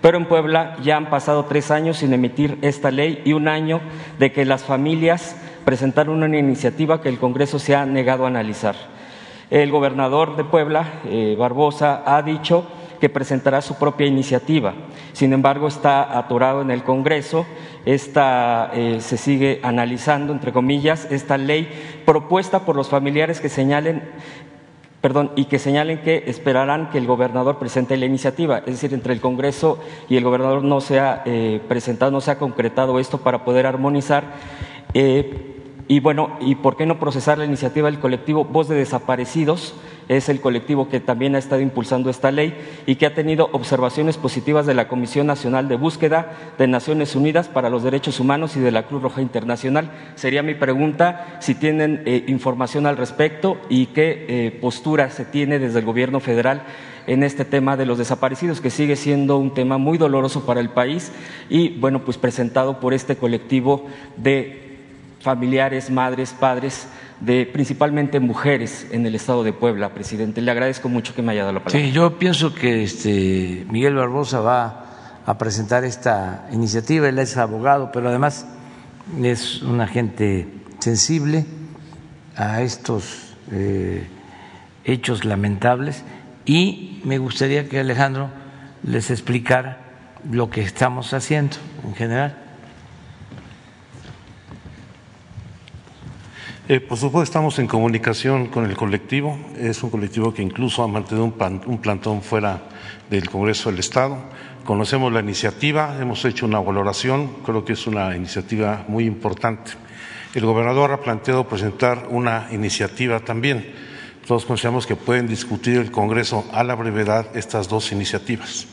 pero en Puebla ya han pasado tres años sin emitir esta ley y un año de que las familias presentaron una iniciativa que el Congreso se ha negado a analizar. El gobernador de Puebla, eh, Barbosa, ha dicho que presentará su propia iniciativa. Sin embargo, está atorado en el Congreso. Esta eh, se sigue analizando, entre comillas, esta ley propuesta por los familiares que señalen perdón, y que señalen que esperarán que el gobernador presente la iniciativa. Es decir, entre el Congreso y el gobernador no se ha eh, presentado, no se ha concretado esto para poder armonizar. Eh, y bueno, ¿y por qué no procesar la iniciativa del colectivo Voz de Desaparecidos? Es el colectivo que también ha estado impulsando esta ley y que ha tenido observaciones positivas de la Comisión Nacional de Búsqueda de Naciones Unidas para los Derechos Humanos y de la Cruz Roja Internacional. Sería mi pregunta si tienen eh, información al respecto y qué eh, postura se tiene desde el Gobierno federal en este tema de los desaparecidos, que sigue siendo un tema muy doloroso para el país y, bueno, pues presentado por este colectivo de familiares, madres, padres, de principalmente mujeres en el estado de Puebla, presidente. Le agradezco mucho que me haya dado la palabra. Sí, yo pienso que este Miguel Barbosa va a presentar esta iniciativa. Él es abogado, pero además es una gente sensible a estos eh, hechos lamentables y me gustaría que Alejandro les explicara lo que estamos haciendo en general. Eh, por supuesto, estamos en comunicación con el colectivo. Es un colectivo que incluso ha mantenido un, un plantón fuera del Congreso del Estado. Conocemos la iniciativa, hemos hecho una valoración, creo que es una iniciativa muy importante. El gobernador ha planteado presentar una iniciativa también. Todos consideramos que pueden discutir el Congreso a la brevedad estas dos iniciativas.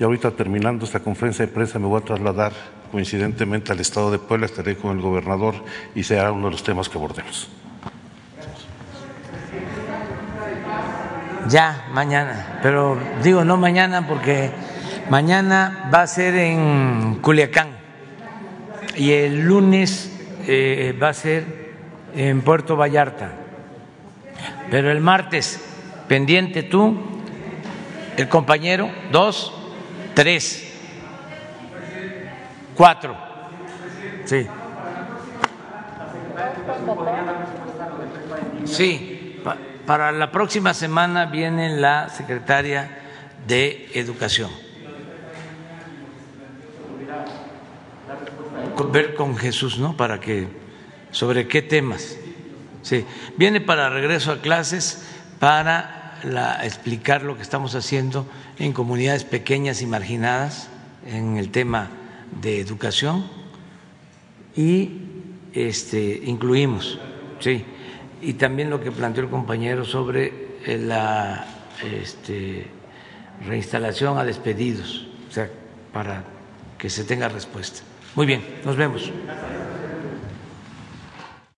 Y ahorita terminando esta conferencia de prensa me voy a trasladar coincidentemente al Estado de Puebla, estaré con el gobernador y será uno de los temas que abordemos. Ya, mañana. Pero digo no mañana porque mañana va a ser en Culiacán y el lunes eh, va a ser en Puerto Vallarta. Pero el martes, pendiente tú, el compañero, dos, tres, cuatro. Sí. Sí, pa- para la próxima semana viene la secretaria de Educación. ver con Jesús, ¿no? Para que, sobre qué temas. Sí, viene para regreso a clases para la, explicar lo que estamos haciendo en comunidades pequeñas y marginadas en el tema de educación y este, incluimos, sí, y también lo que planteó el compañero sobre la este, reinstalación a despedidos, o sea, para que se tenga respuesta. Muy bien, nos vemos.